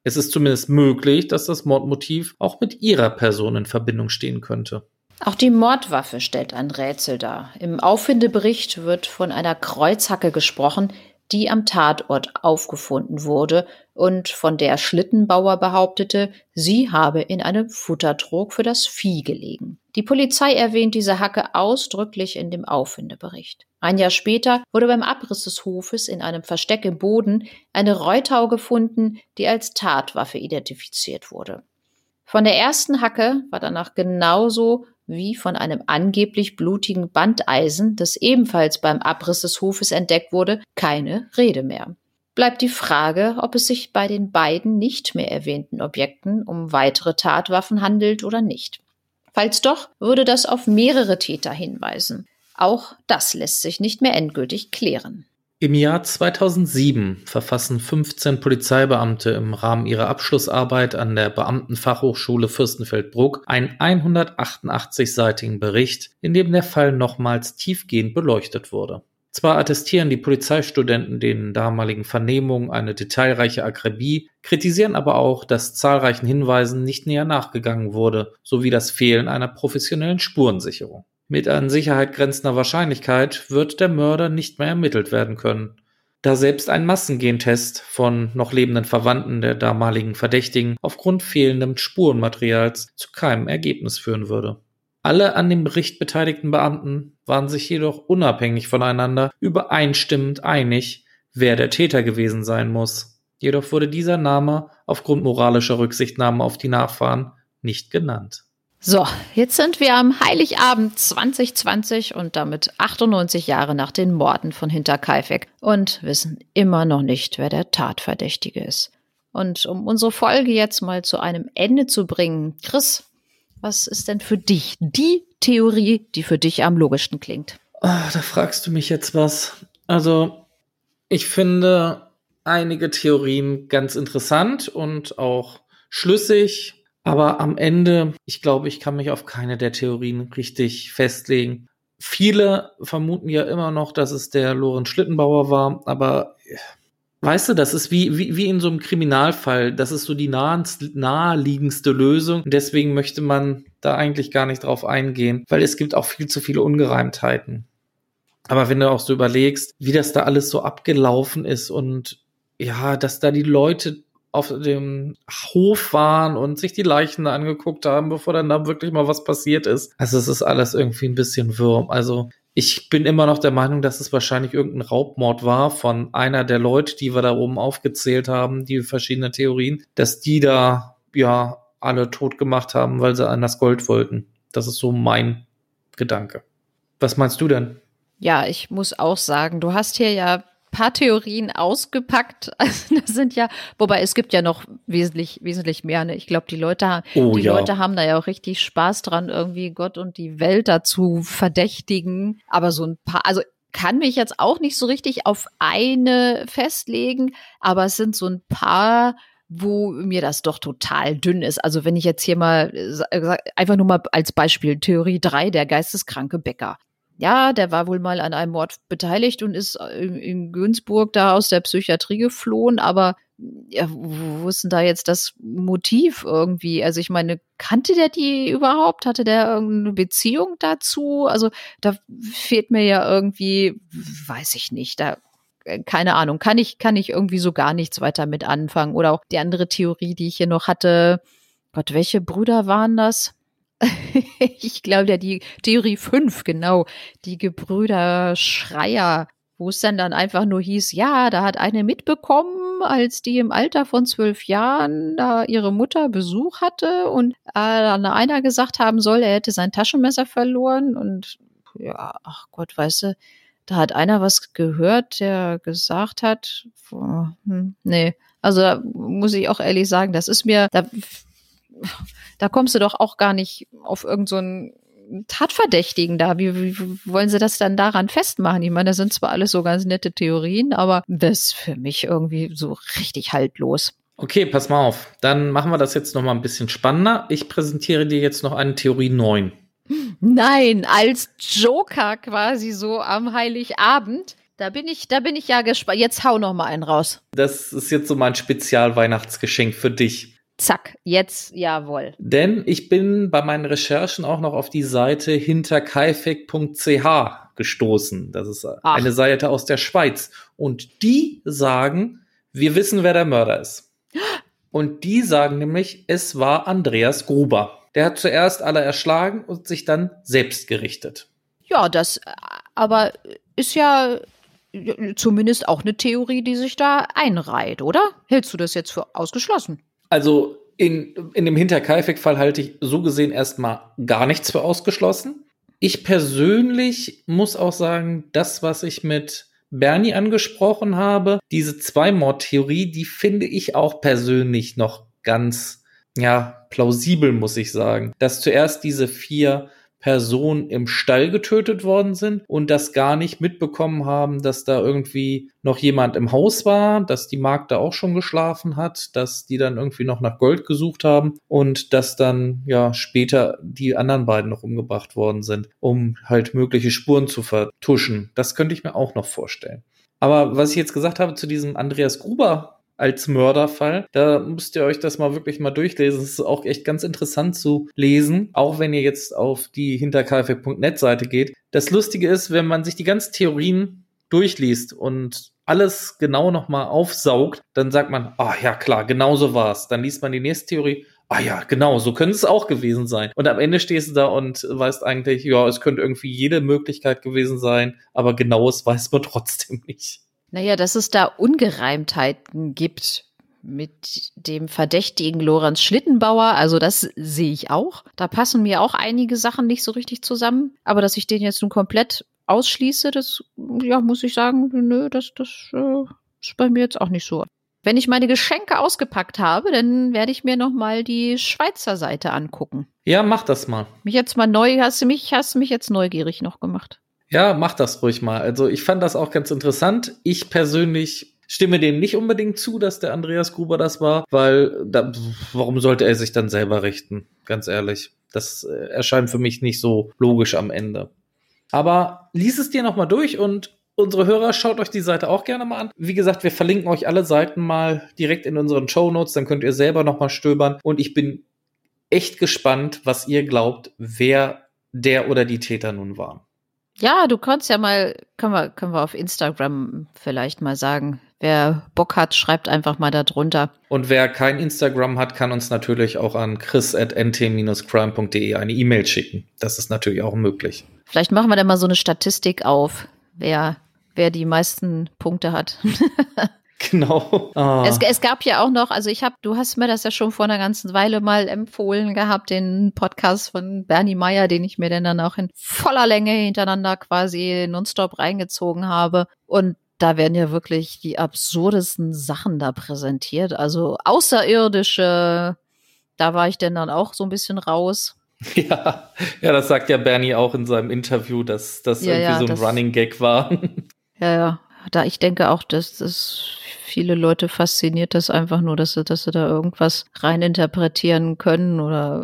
Es ist zumindest möglich, dass das Mordmotiv auch mit ihrer Person in Verbindung stehen könnte. Auch die Mordwaffe stellt ein Rätsel dar. Im Auffindebericht wird von einer Kreuzhacke gesprochen, die am Tatort aufgefunden wurde und von der Schlittenbauer behauptete, sie habe in einem Futtertrog für das Vieh gelegen. Die Polizei erwähnt diese Hacke ausdrücklich in dem Auffindebericht. Ein Jahr später wurde beim Abriss des Hofes in einem Versteck im Boden eine Reutau gefunden, die als Tatwaffe identifiziert wurde. Von der ersten Hacke war danach genauso wie von einem angeblich blutigen Bandeisen, das ebenfalls beim Abriss des Hofes entdeckt wurde, keine Rede mehr. Bleibt die Frage, ob es sich bei den beiden nicht mehr erwähnten Objekten um weitere Tatwaffen handelt oder nicht. Falls doch, würde das auf mehrere Täter hinweisen. Auch das lässt sich nicht mehr endgültig klären. Im Jahr 2007 verfassen 15 Polizeibeamte im Rahmen ihrer Abschlussarbeit an der Beamtenfachhochschule Fürstenfeldbruck einen 188-seitigen Bericht, in dem der Fall nochmals tiefgehend beleuchtet wurde. Zwar attestieren die Polizeistudenten den damaligen Vernehmungen eine detailreiche Akribie, kritisieren aber auch, dass zahlreichen Hinweisen nicht näher nachgegangen wurde, sowie das Fehlen einer professionellen Spurensicherung. Mit an Sicherheit grenzender Wahrscheinlichkeit wird der Mörder nicht mehr ermittelt werden können, da selbst ein Massengentest von noch lebenden Verwandten der damaligen Verdächtigen aufgrund fehlendem Spurenmaterials zu keinem Ergebnis führen würde. Alle an dem Bericht beteiligten Beamten waren sich jedoch unabhängig voneinander übereinstimmend einig, wer der Täter gewesen sein muss. Jedoch wurde dieser Name aufgrund moralischer Rücksichtnahme auf die Nachfahren nicht genannt. So, jetzt sind wir am Heiligabend 2020 und damit 98 Jahre nach den Morden von Hinterkaifeck und wissen immer noch nicht, wer der Tatverdächtige ist. Und um unsere Folge jetzt mal zu einem Ende zu bringen, Chris, was ist denn für dich die Theorie, die für dich am logischsten klingt? Oh, da fragst du mich jetzt was. Also, ich finde einige Theorien ganz interessant und auch schlüssig. Aber am Ende, ich glaube, ich kann mich auf keine der Theorien richtig festlegen. Viele vermuten ja immer noch, dass es der Lorenz Schlittenbauer war, aber weißt du, das ist wie, wie, wie in so einem Kriminalfall. Das ist so die naheliegendste Lösung. Deswegen möchte man da eigentlich gar nicht drauf eingehen, weil es gibt auch viel zu viele Ungereimtheiten. Aber wenn du auch so überlegst, wie das da alles so abgelaufen ist und ja, dass da die Leute auf dem Hof waren und sich die Leichen angeguckt haben, bevor dann da wirklich mal was passiert ist. Also es ist alles irgendwie ein bisschen wirr. Also ich bin immer noch der Meinung, dass es wahrscheinlich irgendein Raubmord war von einer der Leute, die wir da oben aufgezählt haben, die verschiedenen Theorien, dass die da ja alle tot gemacht haben, weil sie an das Gold wollten. Das ist so mein Gedanke. Was meinst du denn? Ja, ich muss auch sagen, du hast hier ja paar Theorien ausgepackt. Also das sind ja, wobei es gibt ja noch wesentlich, wesentlich mehr. Ne? Ich glaube, die Leute, oh, die ja. Leute haben da ja auch richtig Spaß dran, irgendwie Gott und die Welt dazu verdächtigen. Aber so ein paar, also kann mich jetzt auch nicht so richtig auf eine festlegen, aber es sind so ein paar wo mir das doch total dünn ist. Also wenn ich jetzt hier mal einfach nur mal als Beispiel Theorie 3, der geisteskranke Bäcker ja, der war wohl mal an einem Mord beteiligt und ist äh, in, in Günzburg da aus der Psychiatrie geflohen, aber ja, wo ist denn da jetzt das Motiv irgendwie? Also ich meine, kannte der die überhaupt? Hatte der irgendeine Beziehung dazu? Also da fehlt mir ja irgendwie, weiß ich nicht, da äh, keine Ahnung, kann ich, kann ich irgendwie so gar nichts weiter mit anfangen. Oder auch die andere Theorie, die ich hier noch hatte. Gott, welche Brüder waren das? ich glaube ja die Theorie 5, genau, die Gebrüder Schreier, wo es dann dann einfach nur hieß, ja, da hat eine mitbekommen, als die im Alter von zwölf Jahren da ihre Mutter Besuch hatte und äh, dann einer gesagt haben soll, er hätte sein Taschenmesser verloren und ja, ach Gott, weißt du, da hat einer was gehört, der gesagt hat, hm, nee, also da muss ich auch ehrlich sagen, das ist mir, da da kommst du doch auch gar nicht auf irgendeinen so Tatverdächtigen da. Wie, wie, wollen sie das dann daran festmachen? Ich meine, das sind zwar alles so ganz nette Theorien, aber das ist für mich irgendwie so richtig haltlos. Okay, pass mal auf. Dann machen wir das jetzt noch mal ein bisschen spannender. Ich präsentiere dir jetzt noch eine Theorie 9. Nein, als Joker quasi so am Heiligabend. Da bin ich, da bin ich ja gespannt. Jetzt hau noch mal einen raus. Das ist jetzt so mein Spezialweihnachtsgeschenk für dich. Zack, jetzt jawohl. Denn ich bin bei meinen Recherchen auch noch auf die Seite hinterkaifeck.ch gestoßen. Das ist Ach. eine Seite aus der Schweiz. Und die sagen, wir wissen, wer der Mörder ist. Und die sagen nämlich, es war Andreas Gruber. Der hat zuerst alle erschlagen und sich dann selbst gerichtet. Ja, das aber ist ja zumindest auch eine Theorie, die sich da einreiht, oder? Hältst du das jetzt für ausgeschlossen? Also in, in dem Hinterkaifeck-Fall halte ich so gesehen erstmal gar nichts für ausgeschlossen. Ich persönlich muss auch sagen, das, was ich mit Bernie angesprochen habe, diese Zweimord-Theorie, die finde ich auch persönlich noch ganz, ja, plausibel, muss ich sagen. Dass zuerst diese vier Personen im Stall getötet worden sind und das gar nicht mitbekommen haben, dass da irgendwie noch jemand im Haus war, dass die Magd da auch schon geschlafen hat, dass die dann irgendwie noch nach Gold gesucht haben und dass dann ja später die anderen beiden noch umgebracht worden sind, um halt mögliche Spuren zu vertuschen. Das könnte ich mir auch noch vorstellen. Aber was ich jetzt gesagt habe zu diesem Andreas Gruber als Mörderfall. Da müsst ihr euch das mal wirklich mal durchlesen. Es ist auch echt ganz interessant zu lesen, auch wenn ihr jetzt auf die hinterkfw.net Seite geht. Das Lustige ist, wenn man sich die ganzen Theorien durchliest und alles genau nochmal aufsaugt, dann sagt man, ah ja klar, genau so war's. Dann liest man die nächste Theorie, ah ja, genau, so könnte es auch gewesen sein. Und am Ende stehst du da und weißt eigentlich, ja, es könnte irgendwie jede Möglichkeit gewesen sein, aber genaues weiß man trotzdem nicht. Naja, dass es da Ungereimtheiten gibt mit dem verdächtigen Lorenz Schlittenbauer, also das sehe ich auch. Da passen mir auch einige Sachen nicht so richtig zusammen. Aber dass ich den jetzt nun komplett ausschließe, das, ja, muss ich sagen, nö, das, das äh, ist bei mir jetzt auch nicht so. Wenn ich meine Geschenke ausgepackt habe, dann werde ich mir noch mal die Schweizer Seite angucken. Ja, mach das mal. Mich jetzt mal neu, hast du mich, hast du mich jetzt neugierig noch gemacht? Ja, mach das ruhig mal. Also ich fand das auch ganz interessant. Ich persönlich stimme dem nicht unbedingt zu, dass der Andreas Gruber das war, weil da, warum sollte er sich dann selber richten? Ganz ehrlich. Das äh, erscheint für mich nicht so logisch am Ende. Aber lies es dir nochmal durch und unsere Hörer, schaut euch die Seite auch gerne mal an. Wie gesagt, wir verlinken euch alle Seiten mal direkt in unseren Show Notes, dann könnt ihr selber noch mal stöbern. Und ich bin echt gespannt, was ihr glaubt, wer der oder die Täter nun waren. Ja, du kannst ja mal, können wir, können wir auf Instagram vielleicht mal sagen. Wer Bock hat, schreibt einfach mal da drunter. Und wer kein Instagram hat, kann uns natürlich auch an chris.nt-crime.de eine E-Mail schicken. Das ist natürlich auch möglich. Vielleicht machen wir da mal so eine Statistik auf, wer wer die meisten Punkte hat. Genau. Ah. Es, es, gab ja auch noch, also ich habe, du hast mir das ja schon vor einer ganzen Weile mal empfohlen gehabt, den Podcast von Bernie Meyer, den ich mir dann auch in voller Länge hintereinander quasi nonstop reingezogen habe. Und da werden ja wirklich die absurdesten Sachen da präsentiert. Also außerirdische, da war ich denn dann auch so ein bisschen raus. Ja, ja, das sagt ja Bernie auch in seinem Interview, dass das ja, irgendwie ja, so ein das, Running Gag war. Ja, ja. Da ich denke auch, dass das viele Leute fasziniert das einfach nur, dass sie, dass sie da irgendwas reininterpretieren können oder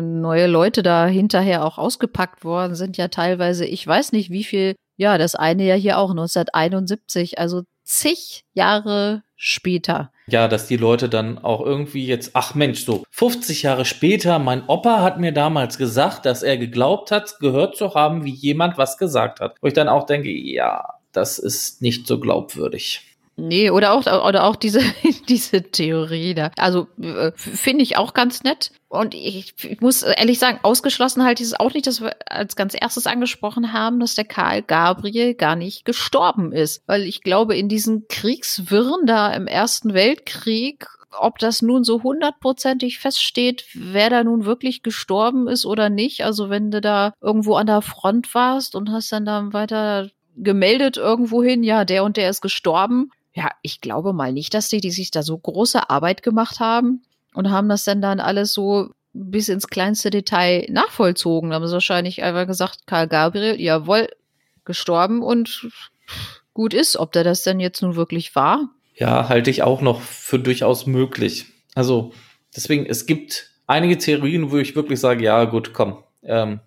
neue Leute da hinterher auch ausgepackt worden sind ja teilweise, ich weiß nicht wie viel, ja, das eine ja hier auch 1971, also zig Jahre später. Ja, dass die Leute dann auch irgendwie jetzt, ach Mensch, so 50 Jahre später, mein Opa hat mir damals gesagt, dass er geglaubt hat, gehört zu haben, wie jemand was gesagt hat. Wo ich dann auch denke, ja, das ist nicht so glaubwürdig. Nee, oder auch, oder auch diese, diese Theorie da. Also äh, finde ich auch ganz nett. Und ich, ich, muss ehrlich sagen, ausgeschlossen halt dieses auch nicht, dass wir als ganz erstes angesprochen haben, dass der Karl Gabriel gar nicht gestorben ist. Weil ich glaube, in diesen Kriegswirren da im Ersten Weltkrieg ob das nun so hundertprozentig feststeht, wer da nun wirklich gestorben ist oder nicht. Also wenn du da irgendwo an der Front warst und hast dann da weiter gemeldet irgendwohin, ja, der und der ist gestorben. Ja, ich glaube mal nicht, dass die, die sich da so große Arbeit gemacht haben und haben das dann dann alles so bis ins kleinste Detail nachvollzogen. Da haben sie wahrscheinlich einfach gesagt, Karl Gabriel, jawohl, gestorben und gut ist. Ob der das denn jetzt nun wirklich war? Ja, halte ich auch noch für durchaus möglich. Also, deswegen, es gibt einige Theorien, wo ich wirklich sage, ja, gut, komm, ähm,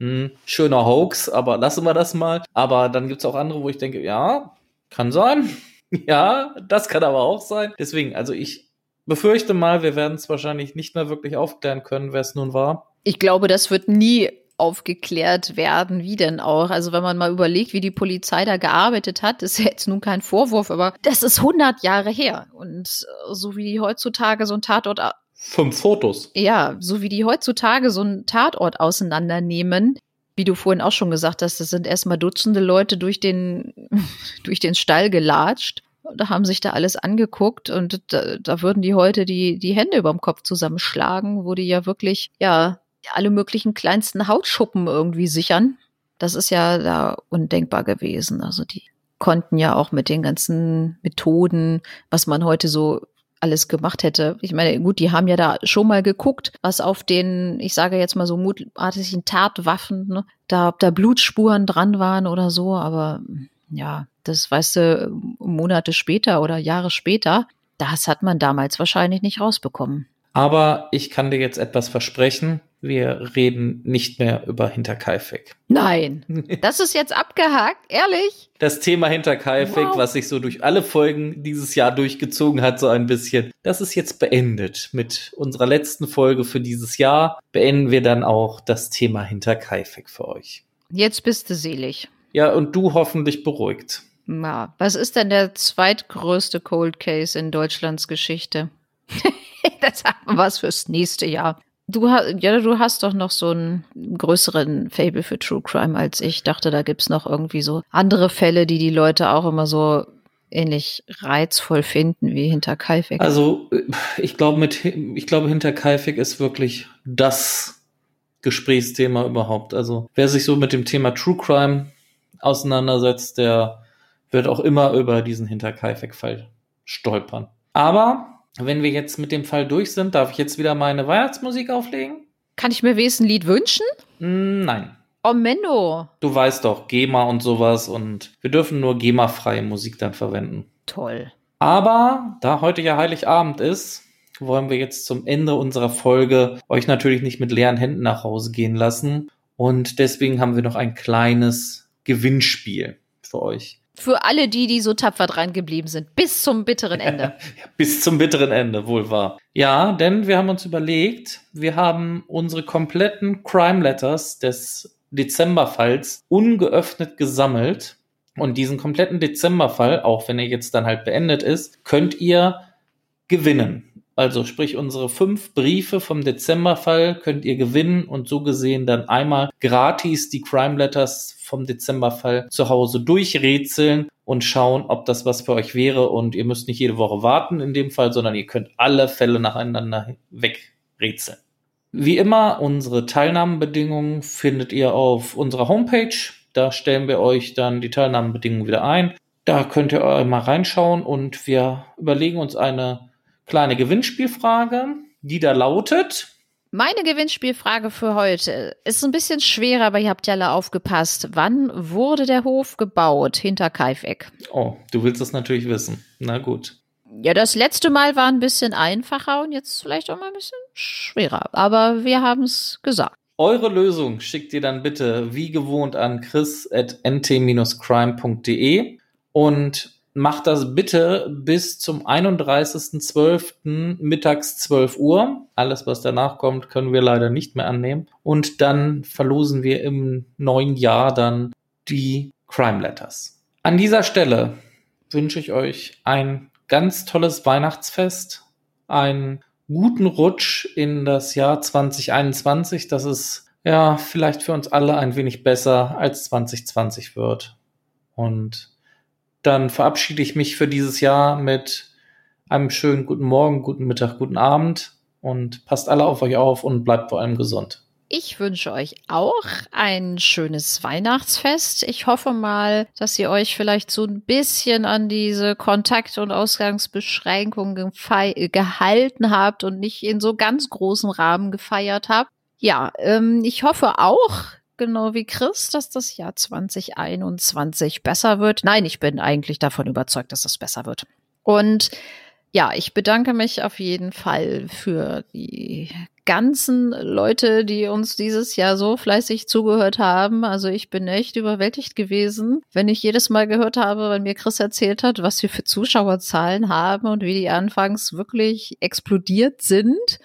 hm, schöner Hoax, aber lassen wir das mal. Aber dann gibt es auch andere, wo ich denke, ja, kann sein. ja, das kann aber auch sein. Deswegen, also ich befürchte mal, wir werden es wahrscheinlich nicht mehr wirklich aufklären können, wer es nun war. Ich glaube, das wird nie aufgeklärt werden, wie denn auch. Also wenn man mal überlegt, wie die Polizei da gearbeitet hat, ist jetzt nun kein Vorwurf, aber das ist 100 Jahre her. Und so wie heutzutage so ein Tatort Fünf Fotos. Ja, so wie die heutzutage so einen Tatort auseinandernehmen, wie du vorhin auch schon gesagt hast, das sind erstmal Dutzende Leute durch den, durch den Stall gelatscht. Da haben sich da alles angeguckt und da, da würden die heute die, die Hände überm Kopf zusammenschlagen, wo die ja wirklich, ja, alle möglichen kleinsten Hautschuppen irgendwie sichern. Das ist ja da undenkbar gewesen. Also die konnten ja auch mit den ganzen Methoden, was man heute so alles gemacht hätte. Ich meine, gut, die haben ja da schon mal geguckt, was auf den, ich sage jetzt mal so mutartigen Tatwaffen, ne, da, ob da Blutspuren dran waren oder so, aber ja, das weißt du Monate später oder Jahre später, das hat man damals wahrscheinlich nicht rausbekommen. Aber ich kann dir jetzt etwas versprechen. Wir reden nicht mehr über Hinterkaifeck. Nein, das ist jetzt abgehakt, ehrlich. Das Thema Hinterkaifeck, wow. was sich so durch alle Folgen dieses Jahr durchgezogen hat, so ein bisschen, das ist jetzt beendet. Mit unserer letzten Folge für dieses Jahr beenden wir dann auch das Thema Hinterkaifeck für euch. Jetzt bist du selig. Ja, und du hoffentlich beruhigt. Na, was ist denn der zweitgrößte Cold Case in Deutschlands Geschichte? das haben wir was fürs nächste Jahr. Du, ha ja, du hast doch noch so einen größeren Fable für True Crime als ich. dachte, da gibt's noch irgendwie so andere Fälle, die die Leute auch immer so ähnlich reizvoll finden wie hinter Kaifek. Also ich glaube, mit ich glaube, hinter Kaifek ist wirklich das Gesprächsthema überhaupt. Also wer sich so mit dem Thema True Crime auseinandersetzt, der wird auch immer über diesen hinter Kaifek-Fall stolpern. Aber wenn wir jetzt mit dem Fall durch sind, darf ich jetzt wieder meine Weihnachtsmusik auflegen? Kann ich mir wenigstens ein Lied wünschen? Mm, nein. Oh, Menno. Du weißt doch, GEMA und sowas und wir dürfen nur GEMA-freie Musik dann verwenden. Toll. Aber da heute ja Heiligabend ist, wollen wir jetzt zum Ende unserer Folge euch natürlich nicht mit leeren Händen nach Hause gehen lassen. Und deswegen haben wir noch ein kleines Gewinnspiel für euch. Für alle die, die so tapfer dran geblieben sind, bis zum bitteren Ende. bis zum bitteren Ende, wohl wahr. Ja, denn wir haben uns überlegt, wir haben unsere kompletten Crime Letters des Dezemberfalls ungeöffnet gesammelt. Und diesen kompletten Dezemberfall, auch wenn er jetzt dann halt beendet ist, könnt ihr gewinnen. Also sprich, unsere fünf Briefe vom Dezemberfall könnt ihr gewinnen und so gesehen dann einmal gratis die Crime Letters vom Dezemberfall zu Hause durchrätseln und schauen, ob das was für euch wäre. Und ihr müsst nicht jede Woche warten in dem Fall, sondern ihr könnt alle Fälle nacheinander wegrätseln. Wie immer, unsere Teilnahmebedingungen findet ihr auf unserer Homepage. Da stellen wir euch dann die Teilnahmebedingungen wieder ein. Da könnt ihr mal reinschauen und wir überlegen uns eine kleine Gewinnspielfrage, die da lautet. Meine Gewinnspielfrage für heute ist ein bisschen schwerer, aber ihr habt ja alle aufgepasst. Wann wurde der Hof gebaut hinter Kaifeck? Oh, du willst das natürlich wissen. Na gut. Ja, das letzte Mal war ein bisschen einfacher und jetzt vielleicht auch mal ein bisschen schwerer. Aber wir haben es gesagt. Eure Lösung schickt ihr dann bitte wie gewohnt an chris.nt-crime.de und macht das bitte bis zum 31.12. mittags 12 Uhr. Alles, was danach kommt, können wir leider nicht mehr annehmen. Und dann verlosen wir im neuen Jahr dann die Crime Letters. An dieser Stelle wünsche ich euch ein ganz tolles Weihnachtsfest, einen guten Rutsch in das Jahr 2021, dass es ja vielleicht für uns alle ein wenig besser als 2020 wird. Und dann verabschiede ich mich für dieses Jahr mit einem schönen guten Morgen, guten Mittag, guten Abend und passt alle auf euch auf und bleibt vor allem gesund. Ich wünsche euch auch ein schönes Weihnachtsfest. Ich hoffe mal, dass ihr euch vielleicht so ein bisschen an diese Kontakt- und Ausgangsbeschränkungen gehalten habt und nicht in so ganz großem Rahmen gefeiert habt. Ja, ähm, ich hoffe auch, genau wie Chris, dass das Jahr 2021 besser wird. Nein, ich bin eigentlich davon überzeugt, dass es besser wird. Und ja, ich bedanke mich auf jeden Fall für die ganzen Leute, die uns dieses Jahr so fleißig zugehört haben. Also ich bin echt überwältigt gewesen, wenn ich jedes Mal gehört habe, wenn mir Chris erzählt hat, was wir für Zuschauerzahlen haben und wie die anfangs wirklich explodiert sind.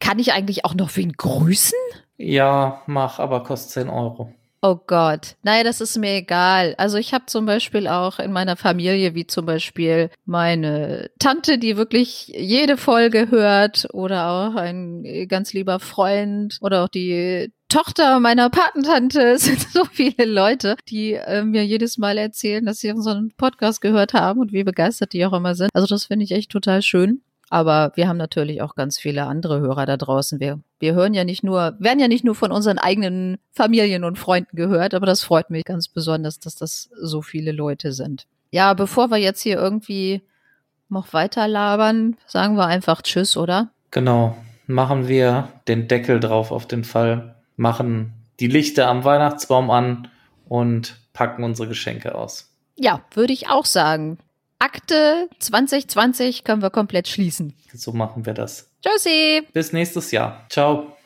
Kann ich eigentlich auch noch wen grüßen? Ja, mach, aber kostet 10 Euro. Oh Gott. Naja, das ist mir egal. Also ich habe zum Beispiel auch in meiner Familie, wie zum Beispiel meine Tante, die wirklich jede Folge hört, oder auch ein ganz lieber Freund oder auch die Tochter meiner Patentante. Es sind so viele Leute, die äh, mir jedes Mal erzählen, dass sie unseren Podcast gehört haben und wie begeistert die auch immer sind. Also das finde ich echt total schön. Aber wir haben natürlich auch ganz viele andere Hörer da draußen. Wir, wir hören ja nicht nur, werden ja nicht nur von unseren eigenen Familien und Freunden gehört, aber das freut mich ganz besonders, dass das so viele Leute sind. Ja, bevor wir jetzt hier irgendwie noch weiter labern, sagen wir einfach Tschüss, oder? Genau. Machen wir den Deckel drauf auf den Fall, machen die Lichter am Weihnachtsbaum an und packen unsere Geschenke aus. Ja, würde ich auch sagen. Akte 2020 können wir komplett schließen. So machen wir das. Tschüssi. Bis nächstes Jahr. Ciao.